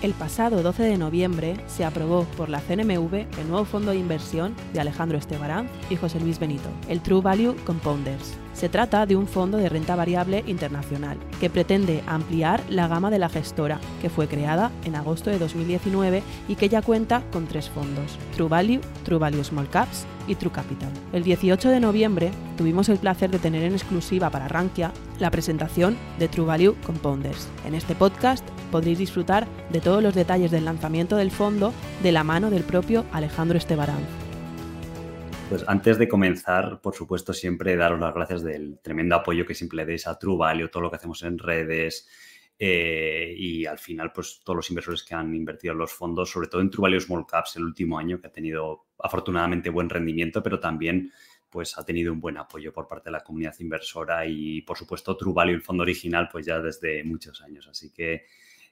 El pasado 12 de noviembre se aprobó por la CNMV el nuevo fondo de inversión de Alejandro Estebarán y José Luis Benito, el True Value Compounders. Se trata de un fondo de renta variable internacional que pretende ampliar la gama de la gestora, que fue creada en agosto de 2019 y que ya cuenta con tres fondos, True Value, True Value Small Caps y True Capital. El 18 de noviembre tuvimos el placer de tener en exclusiva para Rankia la presentación de True Value Compounders. En este podcast podréis disfrutar de todos los detalles del lanzamiento del fondo de la mano del propio Alejandro Estebarán. Pues antes de comenzar, por supuesto, siempre daros las gracias del tremendo apoyo que siempre le deis a True Value, todo lo que hacemos en redes, eh, y al final, pues todos los inversores que han invertido en los fondos, sobre todo en True Small Caps el último año, que ha tenido afortunadamente buen rendimiento, pero también pues ha tenido un buen apoyo por parte de la comunidad inversora y por supuesto True el fondo original, pues ya desde muchos años. Así que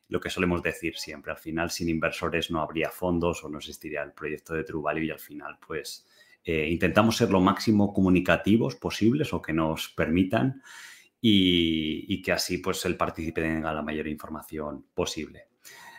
lo que solemos decir siempre, al final sin inversores no habría fondos o no existiría el proyecto de True Value y al final pues eh, intentamos ser lo máximo comunicativos posibles o que nos permitan y, que así pues el partícipe tenga la mayor información posible.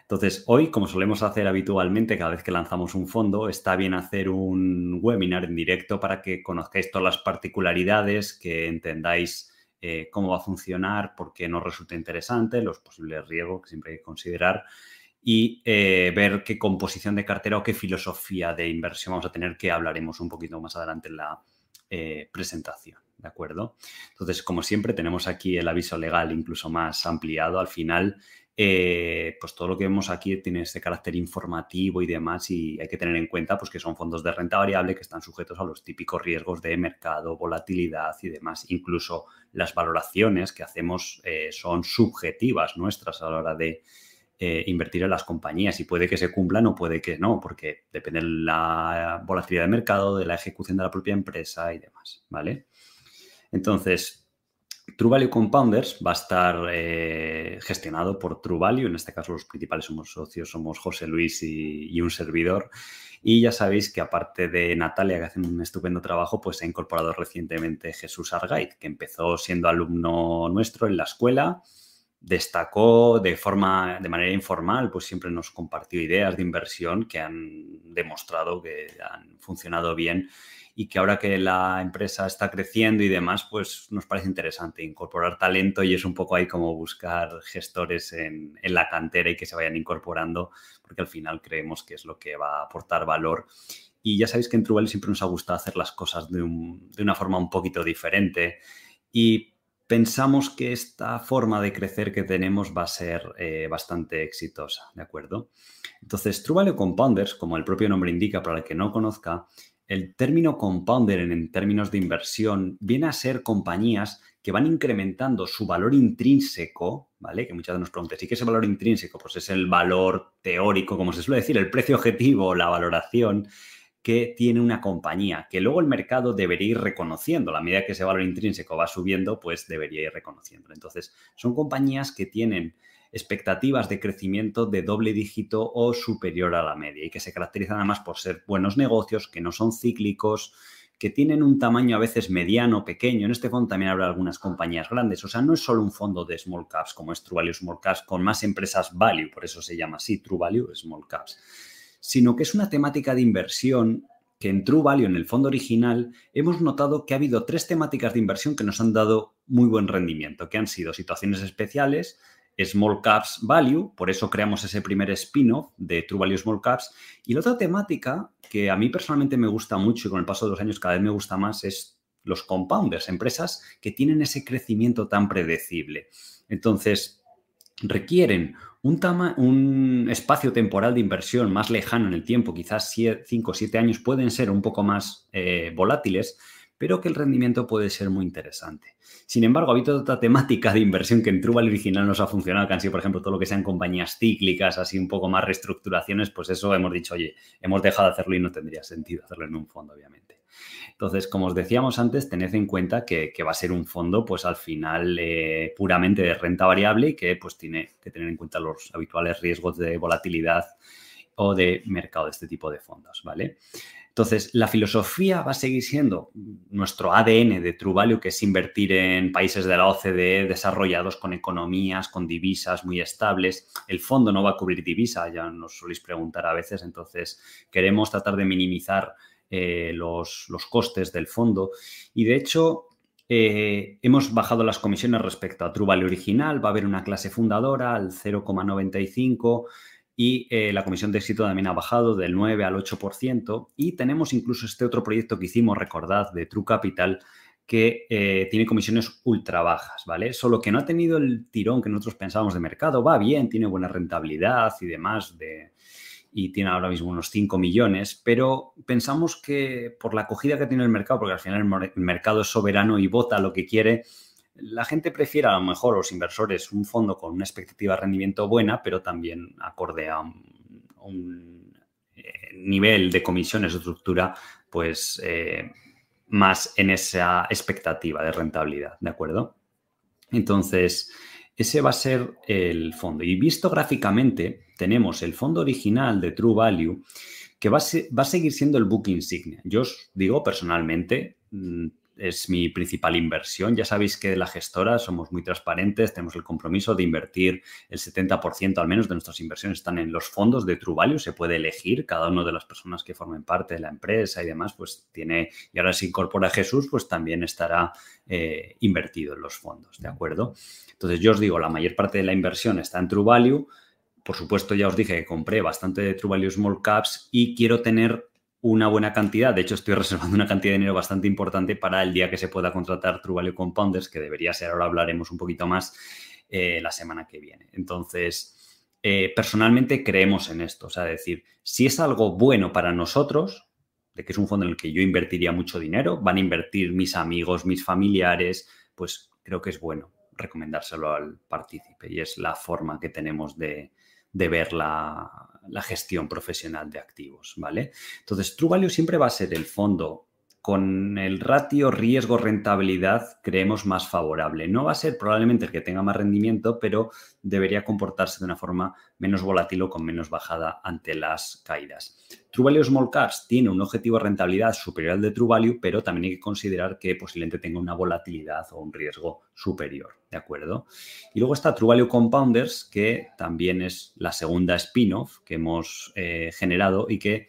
Entonces, hoy, como solemos hacer habitualmente cada vez que lanzamos un fondo, está bien hacer un webinar en directo para que conozcáis todas las particularidades, que entendáis eh, cómo va a funcionar, por qué nos resulta interesante, los posibles riesgos que siempre hay que considerar y eh, ver qué composición de cartera o qué filosofía de inversión vamos a tener, que hablaremos un poquito más adelante en la eh, presentación. ¿De acuerdo? Entonces, como siempre, tenemos aquí el aviso legal incluso más ampliado. Al final, eh, pues todo lo que vemos aquí tiene este carácter informativo y demás y hay que tener en cuenta pues, que son fondos de renta variable que están sujetos a los típicos riesgos de mercado, volatilidad y demás. Incluso las valoraciones que hacemos son subjetivas nuestras a la hora de eh, invertir en las compañías y puede que se cumplan o puede que no, porque depende de la volatilidad del mercado, de la ejecución de la propia empresa y demás, ¿vale? Entonces, True Value Compounders va a estar eh, gestionado por True Value, en este caso los principales socios, somos José Luis y, un servidor. Y ya sabéis que aparte de Natalia, que hace un estupendo trabajo, pues ha incorporado recientemente Jesús Argait, que empezó siendo alumno nuestro en la escuela destacó de forma, de manera informal, pues siempre nos compartió ideas de inversión que han demostrado que han funcionado bien y que ahora que la empresa está creciendo y demás, pues nos parece interesante incorporar talento y es un poco ahí como buscar gestores en, la cantera y que se vayan incorporando, porque al final creemos que es lo que va a aportar valor. Y ya sabéis que en Trubel siempre nos ha gustado hacer las cosas de, de una forma un poquito diferente y pensamos que esta forma de crecer que tenemos va a ser eh, bastante exitosa, ¿de acuerdo? Entonces, True Value Compounders, como el propio nombre indica, para el que no conozca, el término compounder en, términos de inversión viene a ser compañías que van incrementando su valor intrínseco, ¿vale? Que muchas veces nos preguntan, ¿y qué es el valor intrínseco? Pues es el valor teórico, como se suele decir, el precio objetivo, la valoración que tiene una compañía, que luego el mercado debería ir reconociendo. A la medida que ese valor intrínseco va subiendo, pues debería ir reconociendo. Entonces, son compañías que tienen expectativas de crecimiento de doble dígito o superior a la media y que se caracterizan además por ser buenos negocios, que no son cíclicos, que tienen un tamaño a veces mediano, pequeño. En este fondo también habrá algunas compañías grandes. O sea, no es solo un fondo de small caps como es True Value Small Caps con más empresas value, por eso se llama así True Value Small Caps sino que es una temática de inversión que en True Value, en el fondo original, hemos notado que ha habido tres temáticas de inversión que nos han dado muy buen rendimiento, que han sido situaciones especiales, Small Caps Value, por eso creamos ese primer spin-off de True Value Small Caps. Y la otra temática que a mí personalmente me gusta mucho y con el paso de los años cada vez me gusta más es los compounders, empresas que tienen ese crecimiento tan predecible. Entonces, requieren un, espacio temporal de inversión más lejano en el tiempo, quizás 5 o 7 años, pueden ser un poco más eh, volátiles, pero que el rendimiento puede ser muy interesante. Sin embargo, ha habido otra temática de inversión que en Trubal original nos ha funcionado, que han sido, por ejemplo, todo lo que sean compañías cíclicas, así un poco más reestructuraciones, pues eso hemos dicho, oye, hemos dejado de hacerlo y no tendría sentido hacerlo en un fondo, obviamente. Entonces, como os decíamos antes, tened en cuenta que, va a ser un fondo, pues al final, eh, puramente de renta variable y que pues tiene que tener en cuenta los habituales riesgos de volatilidad o de mercado de este tipo de fondos, ¿vale? Entonces, la filosofía va a seguir siendo nuestro ADN de True que es invertir en países de la OCDE desarrollados con economías, con divisas muy estables. El fondo no va a cubrir divisa, ya nos soléis preguntar a veces, entonces queremos tratar de minimizar eh, los, costes del fondo. Y de hecho, eh, hemos bajado las comisiones respecto a True original, va a haber una clase fundadora al 0,95 y eh, la comisión de éxito también ha bajado del 9 al 8% y tenemos incluso este otro proyecto que hicimos, recordad, de True Capital, que eh, tiene comisiones ultra bajas, ¿vale? Solo que no ha tenido el tirón que nosotros pensábamos de mercado, va bien, tiene buena rentabilidad y demás, de, y tiene ahora mismo unos 5 millones, pero pensamos que por la acogida que tiene el mercado, porque al final el mercado es soberano y vota lo que quiere, la gente prefiere a lo mejor los inversores un fondo con una expectativa de rendimiento buena, pero también acorde a un, eh, nivel de comisiones o estructura, pues eh, más en esa expectativa de rentabilidad, ¿de acuerdo? Entonces, ese va a ser el fondo. Y visto gráficamente, tenemos el fondo original de True Value, que va a, va a seguir siendo el book insignia. Yo os digo personalmente, mm, es mi principal inversión. Ya sabéis que la gestora somos muy transparentes, tenemos el compromiso de invertir el 70% al menos de nuestras inversiones están en los fondos de True Value, se puede elegir cada una de las personas que formen parte de la empresa y demás, pues tiene, y ahora se incorpora Jesús, pues también estará eh, invertido en los fondos, ¿de acuerdo? Entonces yo os digo, la mayor parte de la inversión está en True Value. Por supuesto, ya os dije que compré bastante de True Value Small Caps y quiero tener una buena cantidad. De hecho, estoy reservando una cantidad de dinero bastante importante para el día que se pueda contratar True Value Compounders, que debería ser, ahora hablaremos un poquito más eh, la semana que viene. Entonces, eh, personalmente creemos en esto. O sea, decir, si es algo bueno para nosotros, de que es un fondo en el que yo invertiría mucho dinero, van a invertir mis amigos, mis familiares, pues creo que es bueno recomendárselo al partícipe y es la forma que tenemos de, de ver la, gestión profesional de activos, ¿vale? Entonces, True Value siempre va a ser el fondo con el ratio riesgo-rentabilidad creemos más favorable. No va a ser probablemente el que tenga más rendimiento, pero debería comportarse de una forma menos volátil o con menos bajada ante las caídas. True Value Small Caps tiene un objetivo de rentabilidad superior al de True Value, pero también hay que considerar que posiblemente tenga una volatilidad o un riesgo superior, ¿de acuerdo? Y luego está True Value Compounders, que también es la segunda spin-off que hemos eh, generado y que...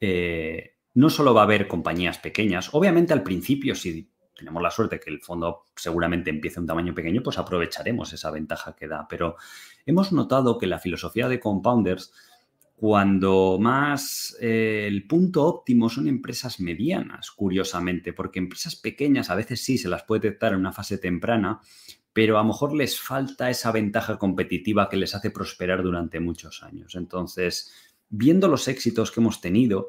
Eh, no solo va a haber compañías pequeñas, obviamente al principio si tenemos la suerte que el fondo seguramente empiece un tamaño pequeño, pues aprovecharemos esa ventaja que da. Pero hemos notado que la filosofía de compounders, cuando más eh, el punto óptimo son empresas medianas, curiosamente, porque empresas pequeñas a veces sí se las puede detectar en una fase temprana, pero a lo mejor les falta esa ventaja competitiva que les hace prosperar durante muchos años. Entonces, viendo los éxitos que hemos tenido,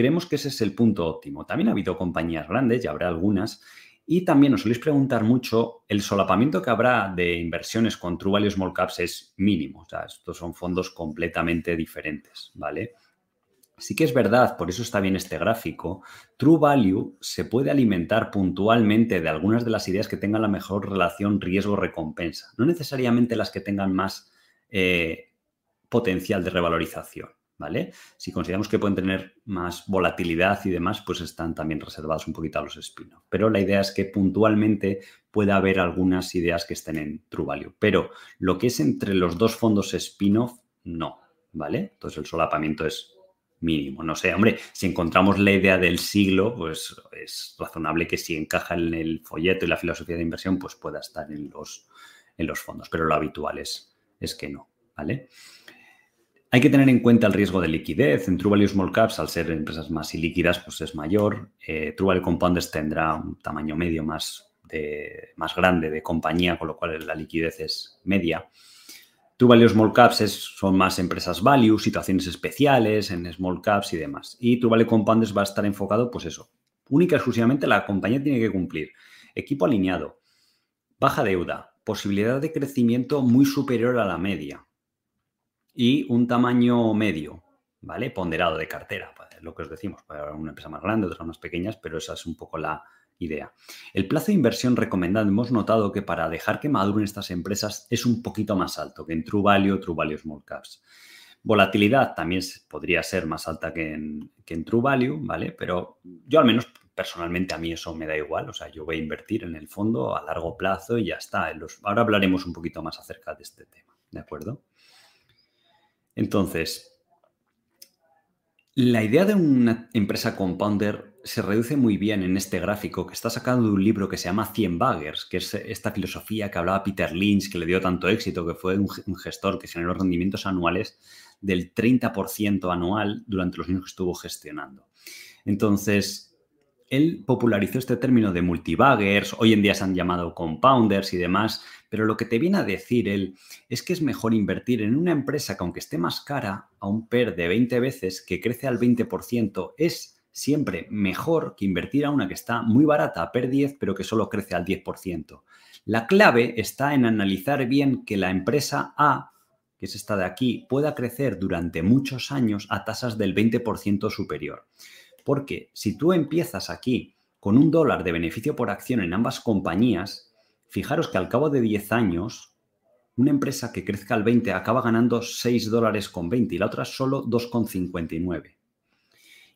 creemos que ese es el punto óptimo. También ha habido compañías grandes, ya habrá algunas, y también os soléis preguntar mucho, el solapamiento que habrá de inversiones con True Value Small Caps es mínimo. O sea, estos son fondos completamente diferentes, ¿vale? Sí que es verdad, por eso está bien este gráfico, True Value se puede alimentar puntualmente de algunas de las ideas que tengan la mejor relación riesgo-recompensa, no necesariamente las que tengan más eh, potencial de revalorización. ¿Vale? Si consideramos que pueden tener más volatilidad y demás, pues están también reservados un poquito a los spin Pero la idea es que puntualmente pueda haber algunas ideas que estén en True Value. Pero lo que es entre los dos fondos spin-off, no, ¿vale? Entonces el solapamiento es mínimo. No sé, hombre, si encontramos la idea del siglo, pues es razonable que si encaja en el folleto y la filosofía de inversión, pues pueda estar en los, en los fondos. Pero lo habitual es, es que no, ¿vale? Hay que tener en cuenta el riesgo de liquidez. En True Value Small Caps, al ser empresas más ilíquidas, pues es mayor. Eh, True Value Compounders tendrá un tamaño medio más, más grande de compañía, con lo cual la liquidez es media. True Value Small Caps son más empresas value, situaciones especiales en Small Caps y demás. Y True Value Compounders va a estar enfocado, pues eso, única y exclusivamente la compañía tiene que cumplir. Equipo alineado, baja deuda, posibilidad de crecimiento muy superior a la media y un tamaño medio, ¿vale? Ponderado de cartera, pues, lo que os decimos, para una empresa más grande, otras más pequeñas, pero esa es un poco la idea. El plazo de inversión recomendado, hemos notado que para dejar que maduren estas empresas es un poquito más alto que en True Value o True Value Small Caps. Volatilidad también podría ser más alta que en, que en True Value, ¿vale? Pero yo al menos personalmente a mí eso me da igual, o sea, yo voy a invertir en el fondo a largo plazo y ya está. ahora hablaremos un poquito más acerca de este tema, ¿de acuerdo? Entonces, la idea de una empresa compounder se reduce muy bien en este gráfico que está sacando de un libro que se llama 100 Baggers, que es esta filosofía que hablaba Peter Lynch, que le dio tanto éxito, que fue un, gestor que generó rendimientos anuales del 30% anual durante los años que estuvo gestionando. Entonces, él popularizó este término de multibaggers, hoy en día se han llamado compounders y demás, pero lo que te viene a decir él es que es mejor invertir en una empresa que aunque esté más cara, a un PER de 20 veces que crece al 20%, es siempre mejor que invertir a una que está muy barata, a PER 10, pero que solo crece al 10%. La clave está en analizar bien que la empresa A, que es esta de aquí, pueda crecer durante muchos años a tasas del 20% superior. Porque si tú empiezas aquí con un dólar de beneficio por acción en ambas compañías, fijaros que al cabo de 10 años, una empresa que crezca al 20 acaba ganando 6 dólares con 20 y la otra solo 2,59. E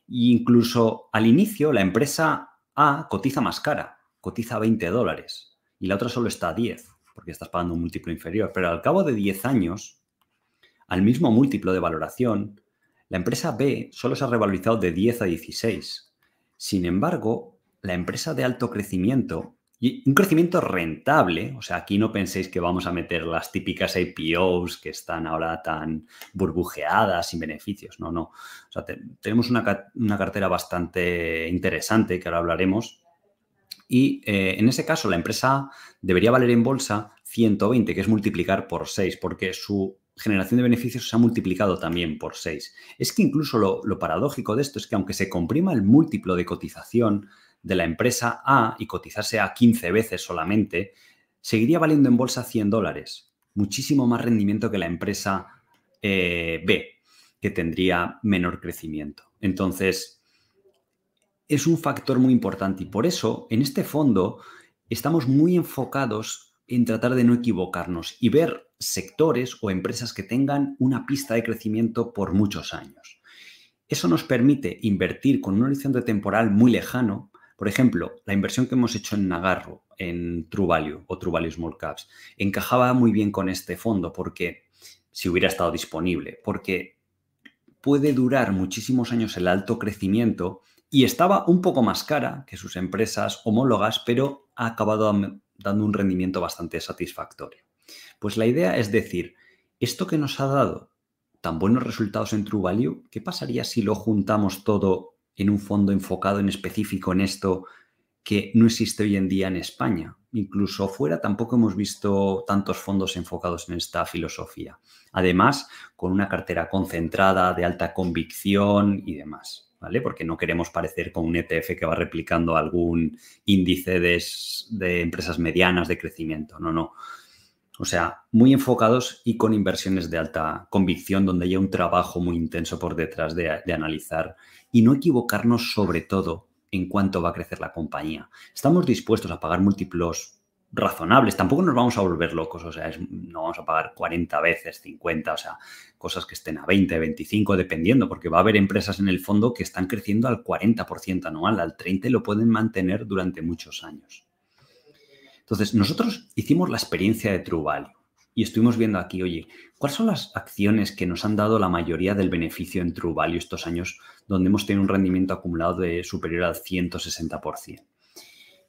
incluso al inicio, la empresa A cotiza más cara, cotiza 20 dólares y la otra solo está a 10 porque estás pagando un múltiplo inferior. Pero al cabo de 10 años, al mismo múltiplo de valoración, la empresa B solo se ha revalorizado de 10 a 16. Sin embargo, la empresa de alto crecimiento y un crecimiento rentable, o sea, aquí no penséis que vamos a meter las típicas IPOs que están ahora tan burbujeadas sin beneficios, no, no. O sea, tenemos una, cartera bastante interesante que ahora hablaremos. Y eh, en ese caso, la empresa debería valer en bolsa 120, que es multiplicar por 6, porque su generación de beneficios se ha multiplicado también por 6. Es que incluso lo, paradójico de esto es que aunque se comprima el múltiplo de cotización de la empresa A y cotizase a 15 veces solamente, seguiría valiendo en bolsa 100 dólares. Muchísimo más rendimiento que la empresa eh, B, que tendría menor crecimiento. Entonces, es un factor muy importante y por eso en este fondo estamos muy enfocados en tratar de no equivocarnos y ver sectores o empresas que tengan una pista de crecimiento por muchos años. Eso nos permite invertir con un horizonte temporal muy lejano. Por ejemplo, la inversión que hemos hecho en Nagarro, en True o True Small Caps, encajaba muy bien con este fondo porque si hubiera estado disponible, porque puede durar muchísimos años el alto crecimiento y estaba un poco más cara que sus empresas homólogas, pero ha acabado dando un rendimiento bastante satisfactorio. Pues la idea es decir, esto que nos ha dado tan buenos resultados en True Value, ¿qué pasaría si lo juntamos todo en un fondo enfocado en específico en esto que no existe hoy en día en España? Incluso fuera tampoco hemos visto tantos fondos enfocados en esta filosofía. Además, con una cartera concentrada, de alta convicción y demás. ¿Vale? Porque no queremos parecer con un ETF que va replicando algún índice de, de empresas medianas de crecimiento. No, no. O sea, muy enfocados y con inversiones de alta convicción, donde haya un trabajo muy intenso por detrás de, analizar y no equivocarnos sobre todo en cuánto va a crecer la compañía. Estamos dispuestos a pagar múltiplos razonables, tampoco nos vamos a volver locos, o sea, no vamos a pagar 40 veces, 50, o sea, cosas que estén a 20, 25, dependiendo, porque va a haber empresas en el fondo que están creciendo al 40% anual, al 30% y lo pueden mantener durante muchos años. Entonces, nosotros hicimos la experiencia de True Value y estuvimos viendo aquí, oye, ¿cuáles son las acciones que nos han dado la mayoría del beneficio en True estos años donde hemos tenido un rendimiento acumulado de superior al 160%?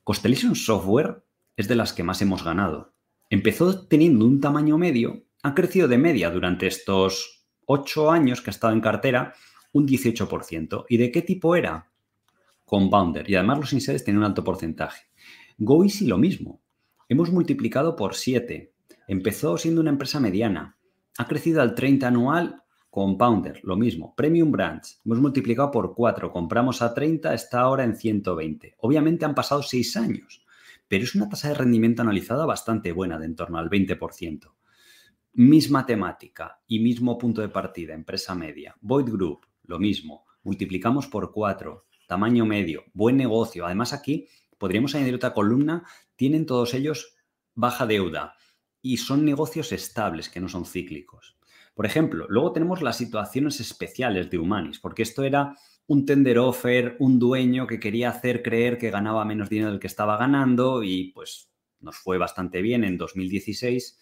Constellation Software es de las que más hemos ganado. Empezó teniendo un tamaño medio, ha crecido de media durante estos 8 años que ha estado en cartera un 18%. ¿Y de qué tipo era? Compounder. Y además los inseres tienen un alto porcentaje. GoEasy lo mismo hemos multiplicado por 7. Empezó siendo una empresa mediana. Ha crecido al 30 anual Compounder, lo mismo. Premium Branch, hemos multiplicado por 4, compramos a 30, está ahora en 120. Obviamente han pasado 6 años, pero es una tasa de rendimiento analizada bastante buena, de en torno al 20%. Misma temática y mismo punto de partida, empresa media. Void Group, lo mismo. Multiplicamos por 4, tamaño medio, buen negocio. Además aquí podríamos añadir otra columna, tienen todos ellos baja deuda y son negocios estables que no son cíclicos. Por ejemplo, luego tenemos las situaciones especiales de Humanis, porque esto era un tender offer, un dueño que quería hacer creer que ganaba menos dinero del que estaba ganando y pues nos fue bastante bien en 2016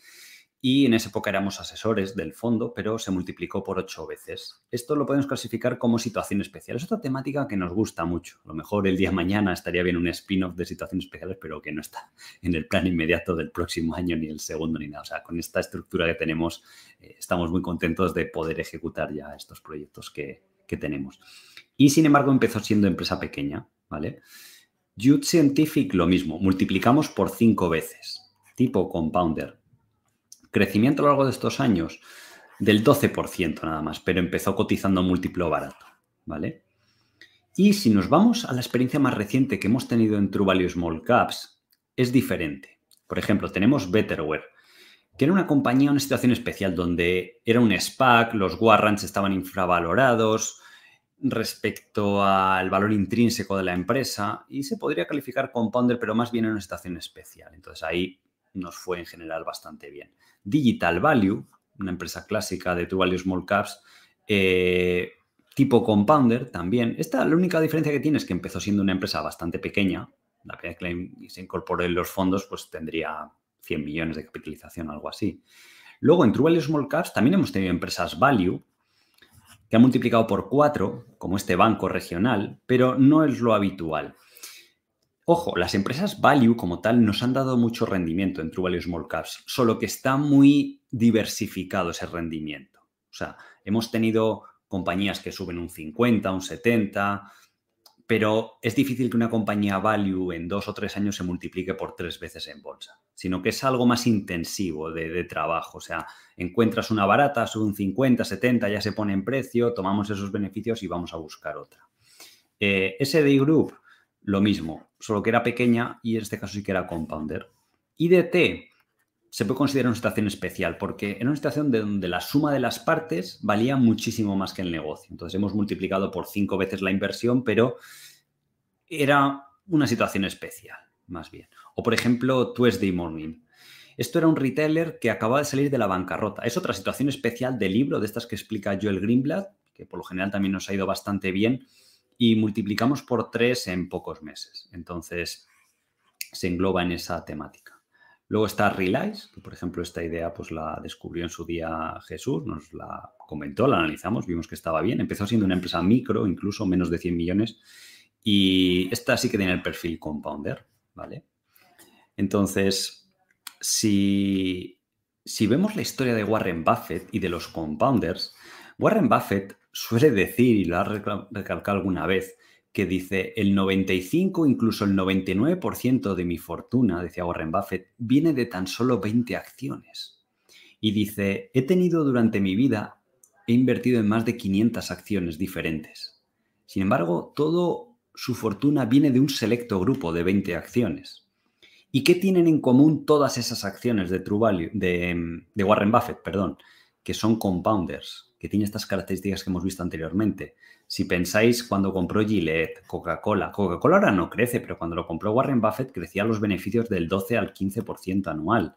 y en esa época éramos asesores del fondo, pero se multiplicó por ocho veces. Esto lo podemos clasificar como situación especial. Es otra temática que nos gusta mucho. A lo mejor el día de mañana estaría bien un spin-off de situaciones especiales, pero que no está en el plan inmediato del próximo año, ni el segundo, ni nada. O sea, con esta estructura que tenemos, eh, estamos muy contentos de poder ejecutar ya estos proyectos que, que tenemos. Y sin embargo, empezó siendo empresa pequeña, ¿vale? Jude Scientific, lo mismo, multiplicamos por cinco veces, tipo compounder Crecimiento a lo largo de estos años del 12% nada más, pero empezó cotizando múltiplo barato, ¿vale? Y si nos vamos a la experiencia más reciente que hemos tenido en True Value Small Caps, es diferente. Por ejemplo, tenemos Betterware, que era una compañía en una situación especial donde era un SPAC, los warrants estaban infravalorados respecto al valor intrínseco de la empresa y se podría calificar compounder, pero más bien en una situación especial. Entonces ahí nos fue en general bastante bien. Digital Value, una empresa clásica de True Value Small Caps, eh, tipo compounder también. Esta, la única diferencia que tiene es que empezó siendo una empresa bastante pequeña. La vez que se incorporó en los fondos, pues tendría 100 millones de capitalización, algo así. Luego, en True Value Small Caps también hemos tenido empresas value que han multiplicado por 4, como este banco regional, pero no es lo habitual. Ojo, las empresas value como tal nos han dado mucho rendimiento en True Value Small Caps, solo que está muy diversificado ese rendimiento. O sea, hemos tenido compañías que suben un 50, un 70, pero es difícil que una compañía value en dos o tres años se multiplique por tres veces en bolsa, sino que es algo más intensivo de, trabajo. O sea, encuentras una barata, sube un 50, 70, ya se pone en precio, tomamos esos beneficios y vamos a buscar otra. Eh, SD Group, lo mismo, solo que era pequeña y en este caso sí que era compounder. IDT se puede considerar una situación especial porque era una situación de donde la suma de las partes valía muchísimo más que el negocio. Entonces hemos multiplicado por cinco veces la inversión, pero era una situación especial, más bien. O por ejemplo, Tuesday Morning. Esto era un retailer que acababa de salir de la bancarrota. Es otra situación especial del libro de estas que explica Joel Greenblatt, que por lo general también nos ha ido bastante bien, y multiplicamos por tres en pocos meses. Entonces, se engloba en esa temática. Luego está Realize, que por ejemplo esta idea pues la descubrió en su día Jesús, nos la comentó, la analizamos, vimos que estaba bien. Empezó siendo una empresa micro, incluso menos de 100 millones, y esta sí que tiene el perfil compounder, ¿vale? Entonces, si, si vemos la historia de Warren Buffett y de los compounders, Warren Buffett suele decir, y lo ha recalcado alguna vez, que dice el 95, incluso el 99% de mi fortuna, decía Warren Buffett, viene de tan solo 20 acciones. Y dice, he tenido durante mi vida, he invertido en más de 500 acciones diferentes. Sin embargo, todo su fortuna viene de un selecto grupo de 20 acciones. ¿Y qué tienen en común todas esas acciones de True de, de Warren Buffett, perdón? Que son compounders que tiene estas características que hemos visto anteriormente. Si pensáis cuando compró Gillette, Coca-Cola, Coca-Cola ahora no crece, pero cuando lo compró Warren Buffett crecía los beneficios del 12 al 15% anual.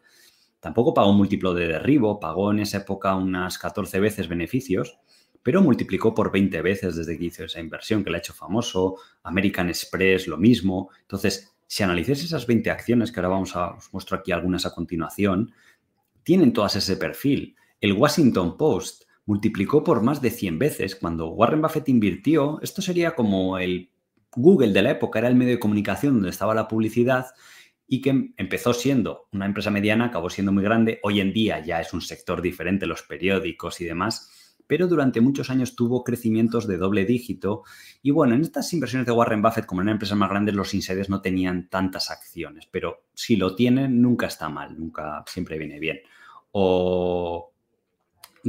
Tampoco pagó un múltiplo de derribo, pagó en esa época unas 14 veces beneficios, pero multiplicó por 20 veces desde que hizo esa inversión que le ha hecho famoso. American Express, lo mismo. Entonces, si analizáis esas 20 acciones, que ahora vamos a, os muestro aquí algunas a continuación, tienen todas ese perfil. El Washington Post multiplicó por más de 100 veces. Cuando Warren Buffett invirtió, esto sería como el Google de la época, era el medio de comunicación donde estaba la publicidad y que empezó siendo una empresa mediana, acabó siendo muy grande. Hoy en día ya es un sector diferente, los periódicos y demás, pero durante muchos años tuvo crecimientos de doble dígito. Y bueno, en estas inversiones de Warren Buffett, como en una empresa más grande, los insiders no tenían tantas acciones, pero si lo tienen, nunca está mal, nunca siempre viene bien. O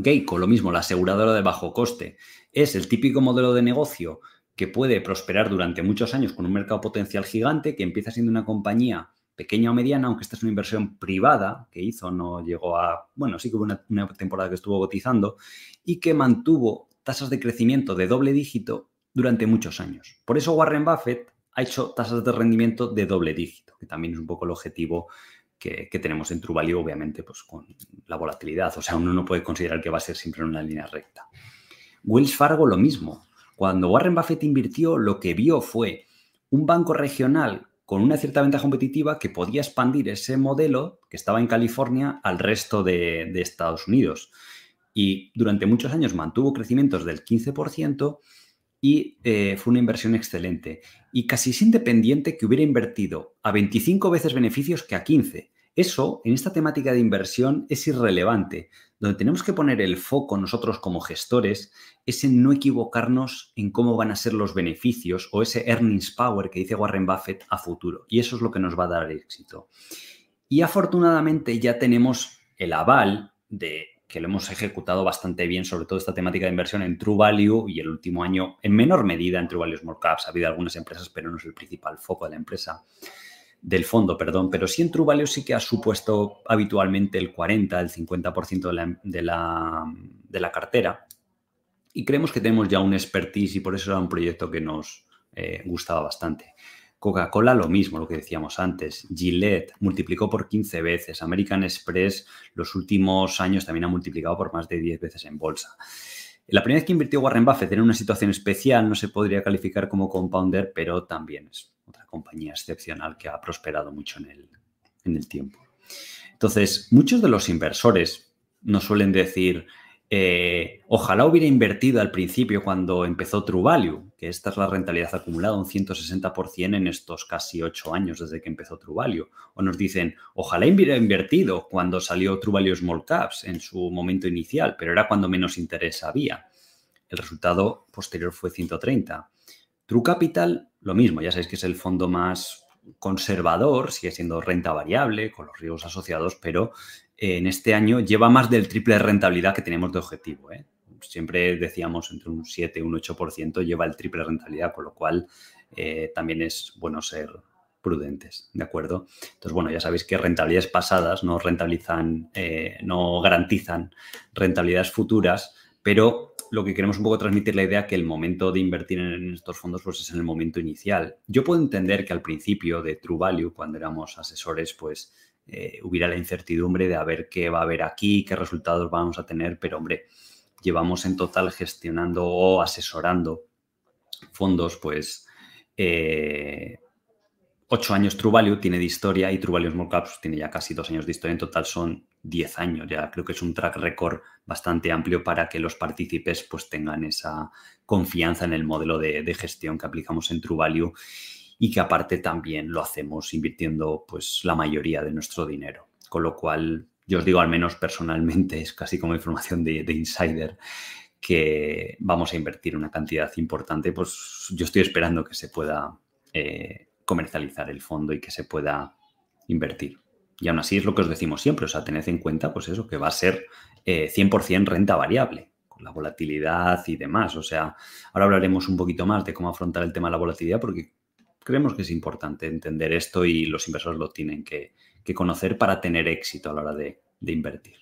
Geico, lo mismo, la aseguradora de bajo coste. Es el típico modelo de negocio que puede prosperar durante muchos años con un mercado potencial gigante, que empieza siendo una compañía pequeña o mediana, aunque esta es una inversión privada que hizo, no llegó a, bueno, sí que hubo una, una temporada que estuvo cotizando y que mantuvo tasas de crecimiento de doble dígito durante muchos años. Por eso Warren Buffett ha hecho tasas de rendimiento de doble dígito, que también es un poco el objetivo que, tenemos en True obviamente, pues con la volatilidad. O sea, uno no puede considerar que va a ser siempre en una línea recta. Wells Fargo lo mismo. Cuando Warren Buffett invirtió, lo que vio fue un banco regional con una cierta ventaja competitiva que podía expandir ese modelo que estaba en California al resto de, de Estados Unidos. Y durante muchos años mantuvo crecimientos del 15% y eh, fue una inversión excelente. Y casi es independiente que hubiera invertido a 25 veces beneficios que a 15. Eso, en esta temática de inversión, es irrelevante. Donde tenemos que poner el foco nosotros como gestores es en no equivocarnos en cómo van a ser los beneficios o ese earnings power que dice Warren Buffett a futuro. Y eso es lo que nos va a dar éxito. Y afortunadamente ya tenemos el aval de que lo hemos ejecutado bastante bien, sobre todo esta temática de inversión en True Value y el último año en menor medida en True Value Small Caps. Ha habido algunas empresas, pero no es el principal foco de la empresa, del fondo, perdón. Pero sí en True Value sí que ha supuesto habitualmente el 40, el 50% de la, de, la, de la, cartera. Y creemos que tenemos ya un expertise y por eso era un proyecto que nos eh, gustaba bastante. Coca-Cola lo mismo, lo que decíamos antes. Gillette multiplicó por 15 veces. American Express los últimos años también ha multiplicado por más de 10 veces en bolsa. La primera vez que invirtió Warren Buffett en una situación especial no se podría calificar como compounder, pero también es otra compañía excepcional que ha prosperado mucho en el, en el tiempo. Entonces, muchos de los inversores nos suelen decir, eh, ojalá hubiera invertido al principio cuando empezó True Value, que esta es la rentabilidad acumulada, un 160% en estos casi ocho años desde que empezó True Value. O nos dicen, ojalá hubiera invertido cuando salió True Value Small Caps en su momento inicial, pero era cuando menos interés había. El resultado posterior fue 130. True Capital, lo mismo, ya sabéis que es el fondo más conservador, sigue siendo renta variable, con los riesgos asociados, pero en este año lleva más del triple de rentabilidad que tenemos de objetivo. ¿eh? Siempre decíamos entre un 7 y un 8% lleva el triple de rentabilidad, con lo cual eh, también es bueno ser prudentes, ¿de acuerdo? Entonces, bueno, ya sabéis que rentabilidades pasadas no rentabilizan, eh, no garantizan rentabilidades futuras, pero lo que queremos un poco transmitir la idea que el momento de invertir en estos fondos pues es en el momento inicial. Yo puedo entender que al principio de True Value, cuando éramos asesores, pues eh, hubiera la incertidumbre de a ver qué va a haber aquí, qué resultados vamos a tener, pero hombre, llevamos en total gestionando o asesorando fondos, pues eh, ocho años True Value tiene de historia y True Value Small Caps tiene ya casi dos años de historia. En total son diez años. Ya creo que es un track record bastante amplio para que los partícipes pues tengan esa confianza en el modelo de, gestión que aplicamos en True Value y que aparte también lo hacemos invirtiendo pues la mayoría de nuestro dinero. Con lo cual, yo os digo al menos personalmente, es casi como información de, insider, que vamos a invertir una cantidad importante, pues yo estoy esperando que se pueda eh, comercializar el fondo y que se pueda invertir. Y aún así es lo que os decimos siempre, o sea, tened en cuenta pues eso, que va a ser 100% eh, renta variable, con la volatilidad y demás. O sea, ahora hablaremos un poquito más de cómo afrontar el tema de la volatilidad, porque creemos que es importante entender esto y los inversores lo tienen que, conocer para tener éxito a la hora de, invertir.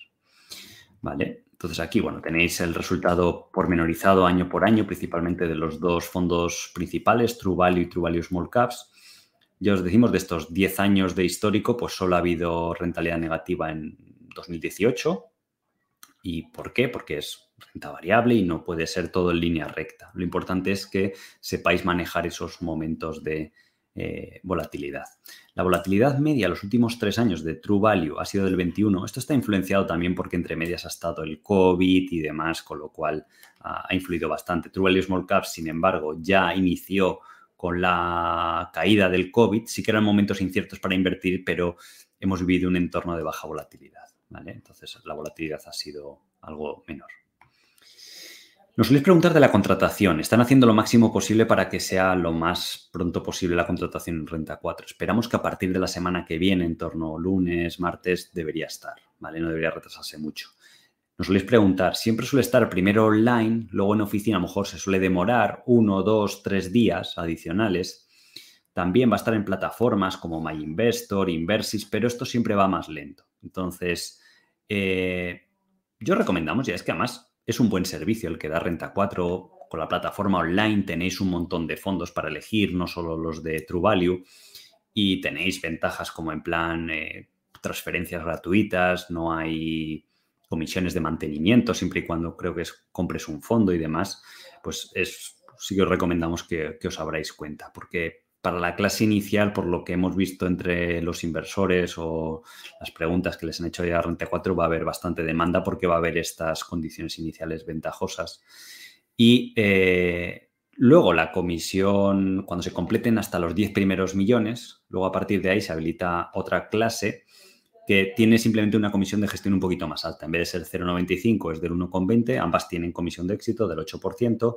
¿Vale? Entonces aquí, bueno, tenéis el resultado pormenorizado año por año, principalmente de los dos fondos principales, True Value y True Value Small Caps. Ya os decimos, de estos 10 años de histórico, pues solo ha habido rentabilidad negativa en 2018. ¿Y por qué? Porque es renta variable y no puede ser todo en línea recta. Lo importante es que sepáis manejar esos momentos de eh, volatilidad. La volatilidad media los últimos tres años de True Value ha sido del 21. Esto está influenciado también porque entre medias ha estado el COVID y demás, con lo cual ha influido bastante. True Value Small Caps, sin embargo, ya inició con la caída del COVID. Sí que eran momentos inciertos para invertir, pero hemos vivido un entorno de baja volatilidad. Entonces la volatilidad ha sido algo menor. Nos soléis preguntar de la contratación. Están haciendo lo máximo posible para que sea lo más pronto posible la contratación en Renta 4. Esperamos que a partir de la semana que viene, en torno lunes, martes, debería estar, ¿vale? No debería retrasarse mucho. nos soléis preguntar, siempre suele estar primero online, luego en oficina a lo mejor se suele demorar uno, dos, tres días adicionales. También va a estar en plataformas como MyInvestor, Inversis, pero esto siempre va más lento. Entonces, eh, yo recomendamos, ya es que además es un buen servicio el que da Renta 4. Con la plataforma online tenéis un montón de fondos para elegir, no solo los de True Value, y tenéis ventajas como en plan eh, transferencias gratuitas, no hay comisiones de mantenimiento, siempre y cuando creo que es, compres un fondo y demás, pues es, sí que os recomendamos que, os abráis cuenta, porque para la clase inicial, por lo que hemos visto entre los inversores o las preguntas que les han hecho ya a Rente 4, va a haber bastante demanda porque va a haber estas condiciones iniciales ventajosas. Y eh, luego la comisión, cuando se completen hasta los 10 primeros millones, luego a partir de ahí se habilita otra clase que tiene simplemente una comisión de gestión un poquito más alta. En vez de ser 0,95 es del 1,20, ambas tienen comisión de éxito del 8%.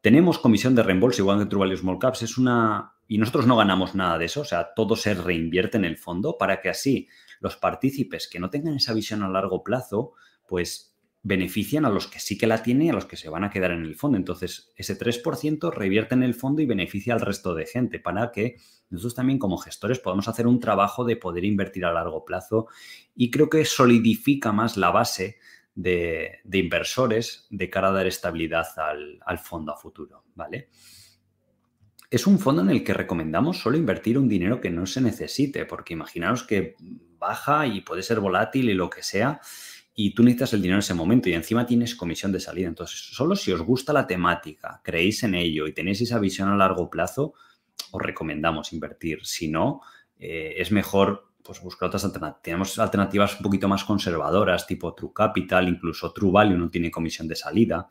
Tenemos comisión de reembolso igual que True Value Small Caps, es una... Y nosotros no ganamos nada de eso, o sea, todo se reinvierte en el fondo para que así los partícipes que no tengan esa visión a largo plazo, pues benefician a los que sí que la tienen y a los que se van a quedar en el fondo. Entonces, ese 3% revierte en el fondo y beneficia al resto de gente para que nosotros también como gestores podamos hacer un trabajo de poder invertir a largo plazo y creo que solidifica más la base de, inversores de cara a dar estabilidad al, al fondo a futuro, ¿vale? Es un fondo en el que recomendamos solo invertir un dinero que no se necesite, porque imaginaos que baja y puede ser volátil y lo que sea, y tú necesitas el dinero en ese momento y encima tienes comisión de salida. Entonces, solo si os gusta la temática, creéis en ello y tenéis esa visión a largo plazo, os recomendamos invertir. Si no, eh, es mejor pues, buscar otras alternativas. Tenemos alternativas un poquito más conservadoras, tipo True Capital, incluso True Value no tiene comisión de salida,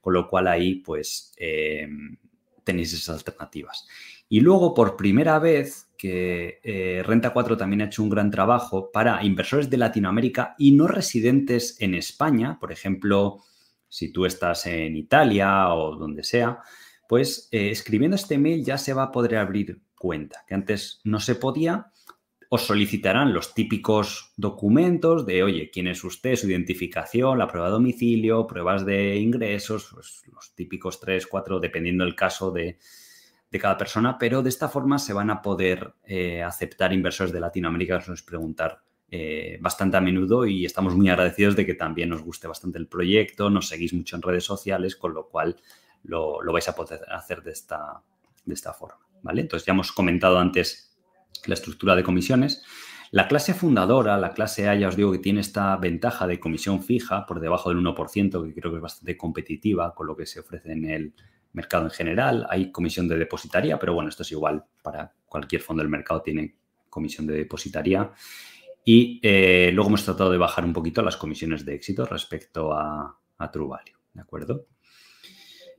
con lo cual ahí pues eh, tenéis esas alternativas. Y luego, por primera vez, que eh, Renta 4 también ha hecho un gran trabajo para inversores de Latinoamérica y no residentes en España, por ejemplo, si tú estás en Italia o donde sea, pues eh, escribiendo este mail ya se va a poder abrir cuenta, que antes no se podía. Os solicitarán los típicos documentos de, oye, quién es usted, su identificación, la prueba de domicilio, pruebas de ingresos, pues, los típicos tres, cuatro, dependiendo del caso de, de cada persona, pero de esta forma se van a poder eh, aceptar inversores de Latinoamérica, os preguntar eh, bastante a menudo y estamos muy agradecidos de que también nos guste bastante el proyecto, nos seguís mucho en redes sociales, con lo cual lo, vais a poder hacer de esta, de esta forma. ¿vale? Entonces ya hemos comentado antes la estructura de comisiones. La clase fundadora, la clase A, ya os digo que tiene esta ventaja de comisión fija por debajo del 1%, que creo que es bastante competitiva con lo que se ofrece en el, mercado en general, hay comisión de depositaría, pero bueno, esto es igual para cualquier fondo del mercado, tiene comisión de depositaría. Y eh, luego hemos tratado de bajar un poquito las comisiones de éxito respecto a, a ¿de acuerdo?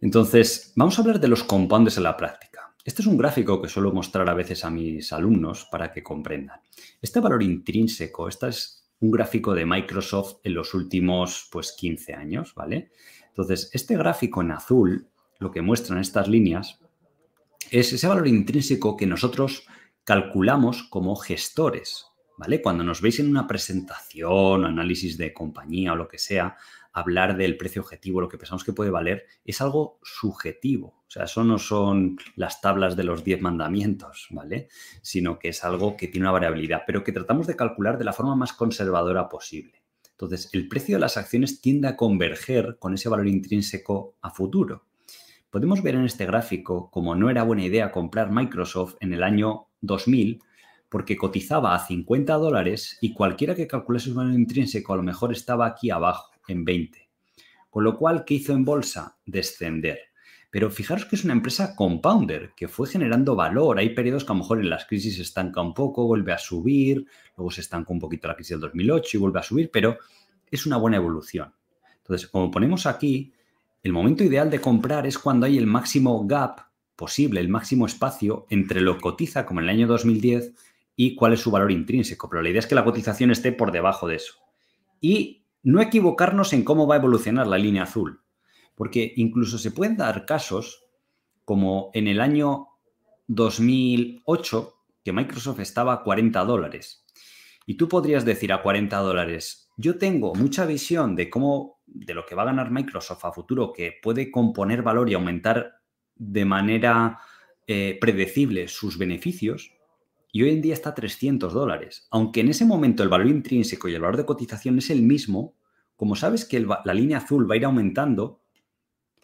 Entonces, vamos a hablar de los compounds en la práctica. Este es un gráfico que suelo mostrar a veces a mis alumnos para que comprendan. Este valor intrínseco, este es un gráfico de Microsoft en los últimos pues, 15 años, ¿vale? Entonces, este gráfico en azul lo que muestran estas líneas es ese valor intrínseco que nosotros calculamos como gestores, ¿vale? Cuando nos veis en una presentación, análisis de compañía o lo que sea, hablar del precio objetivo, lo que pensamos que puede valer, es algo subjetivo. O sea, eso no son las tablas de los 10 mandamientos, ¿vale? Sino que es algo que tiene una variabilidad, pero que tratamos de calcular de la forma más conservadora posible. Entonces, el precio de las acciones tiende a converger con ese valor intrínseco a futuro. Podemos ver en este gráfico como no era buena idea comprar Microsoft en el año 2000 porque cotizaba a 50 dólares y cualquiera que calculase su valor intrínseco a lo mejor estaba aquí abajo, en 20. Con lo cual, ¿qué hizo en bolsa? Descender. Pero fijaros que es una empresa compounder, que fue generando valor. Hay periodos que a lo mejor en las crisis se estanca un poco, vuelve a subir, luego se estanca un poquito la crisis del 2008 y vuelve a subir, pero es una buena evolución. Entonces, como ponemos aquí, el momento ideal de comprar es cuando hay el máximo gap posible, el máximo espacio entre lo cotiza como en el año 2010 y cuál es su valor intrínseco. Pero la idea es que la cotización esté por debajo de eso. Y no equivocarnos en cómo va a evolucionar la línea azul. Porque incluso se pueden dar casos como en el año 2008, que Microsoft estaba a 40 dólares. Y tú podrías decir a 40 dólares, yo tengo mucha visión de cómo, de lo que va a ganar Microsoft a futuro, que puede componer valor y aumentar de manera eh, predecible sus beneficios, y hoy en día está a 300 dólares. Aunque en ese momento el valor intrínseco y el valor de cotización es el mismo, como sabes que la línea azul va a ir aumentando,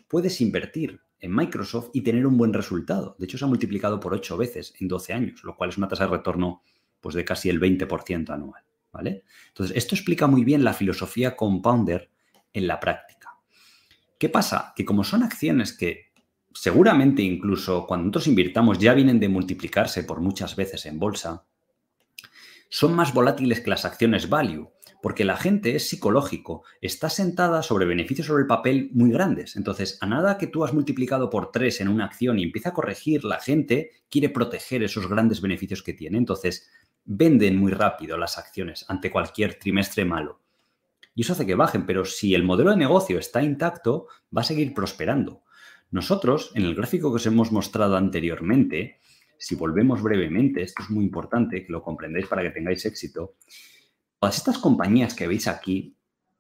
puedes invertir en Microsoft y tener un buen resultado. De hecho, se ha multiplicado por 8 veces en 12 años, lo cual es una tasa de retorno pues, de casi el 20% anual. ¿vale? Entonces, esto explica muy bien la filosofía compounder en la práctica. ¿Qué pasa? Que como son acciones que seguramente incluso cuando nosotros invirtamos ya vienen de multiplicarse por muchas veces en bolsa, son más volátiles que las acciones value, porque la gente es psicológico, está sentada sobre beneficios sobre el papel muy grandes. Entonces, a nada que tú has multiplicado por tres en una acción y empieza a corregir, la gente quiere proteger esos grandes beneficios que tiene. Entonces, venden muy rápido las acciones ante cualquier trimestre malo. Y eso hace que bajen, pero si el modelo de negocio está intacto, va a seguir prosperando. Nosotros, en el gráfico que os hemos mostrado anteriormente, si volvemos brevemente, esto es muy importante que lo comprendáis para que tengáis éxito, todas estas compañías que veis aquí,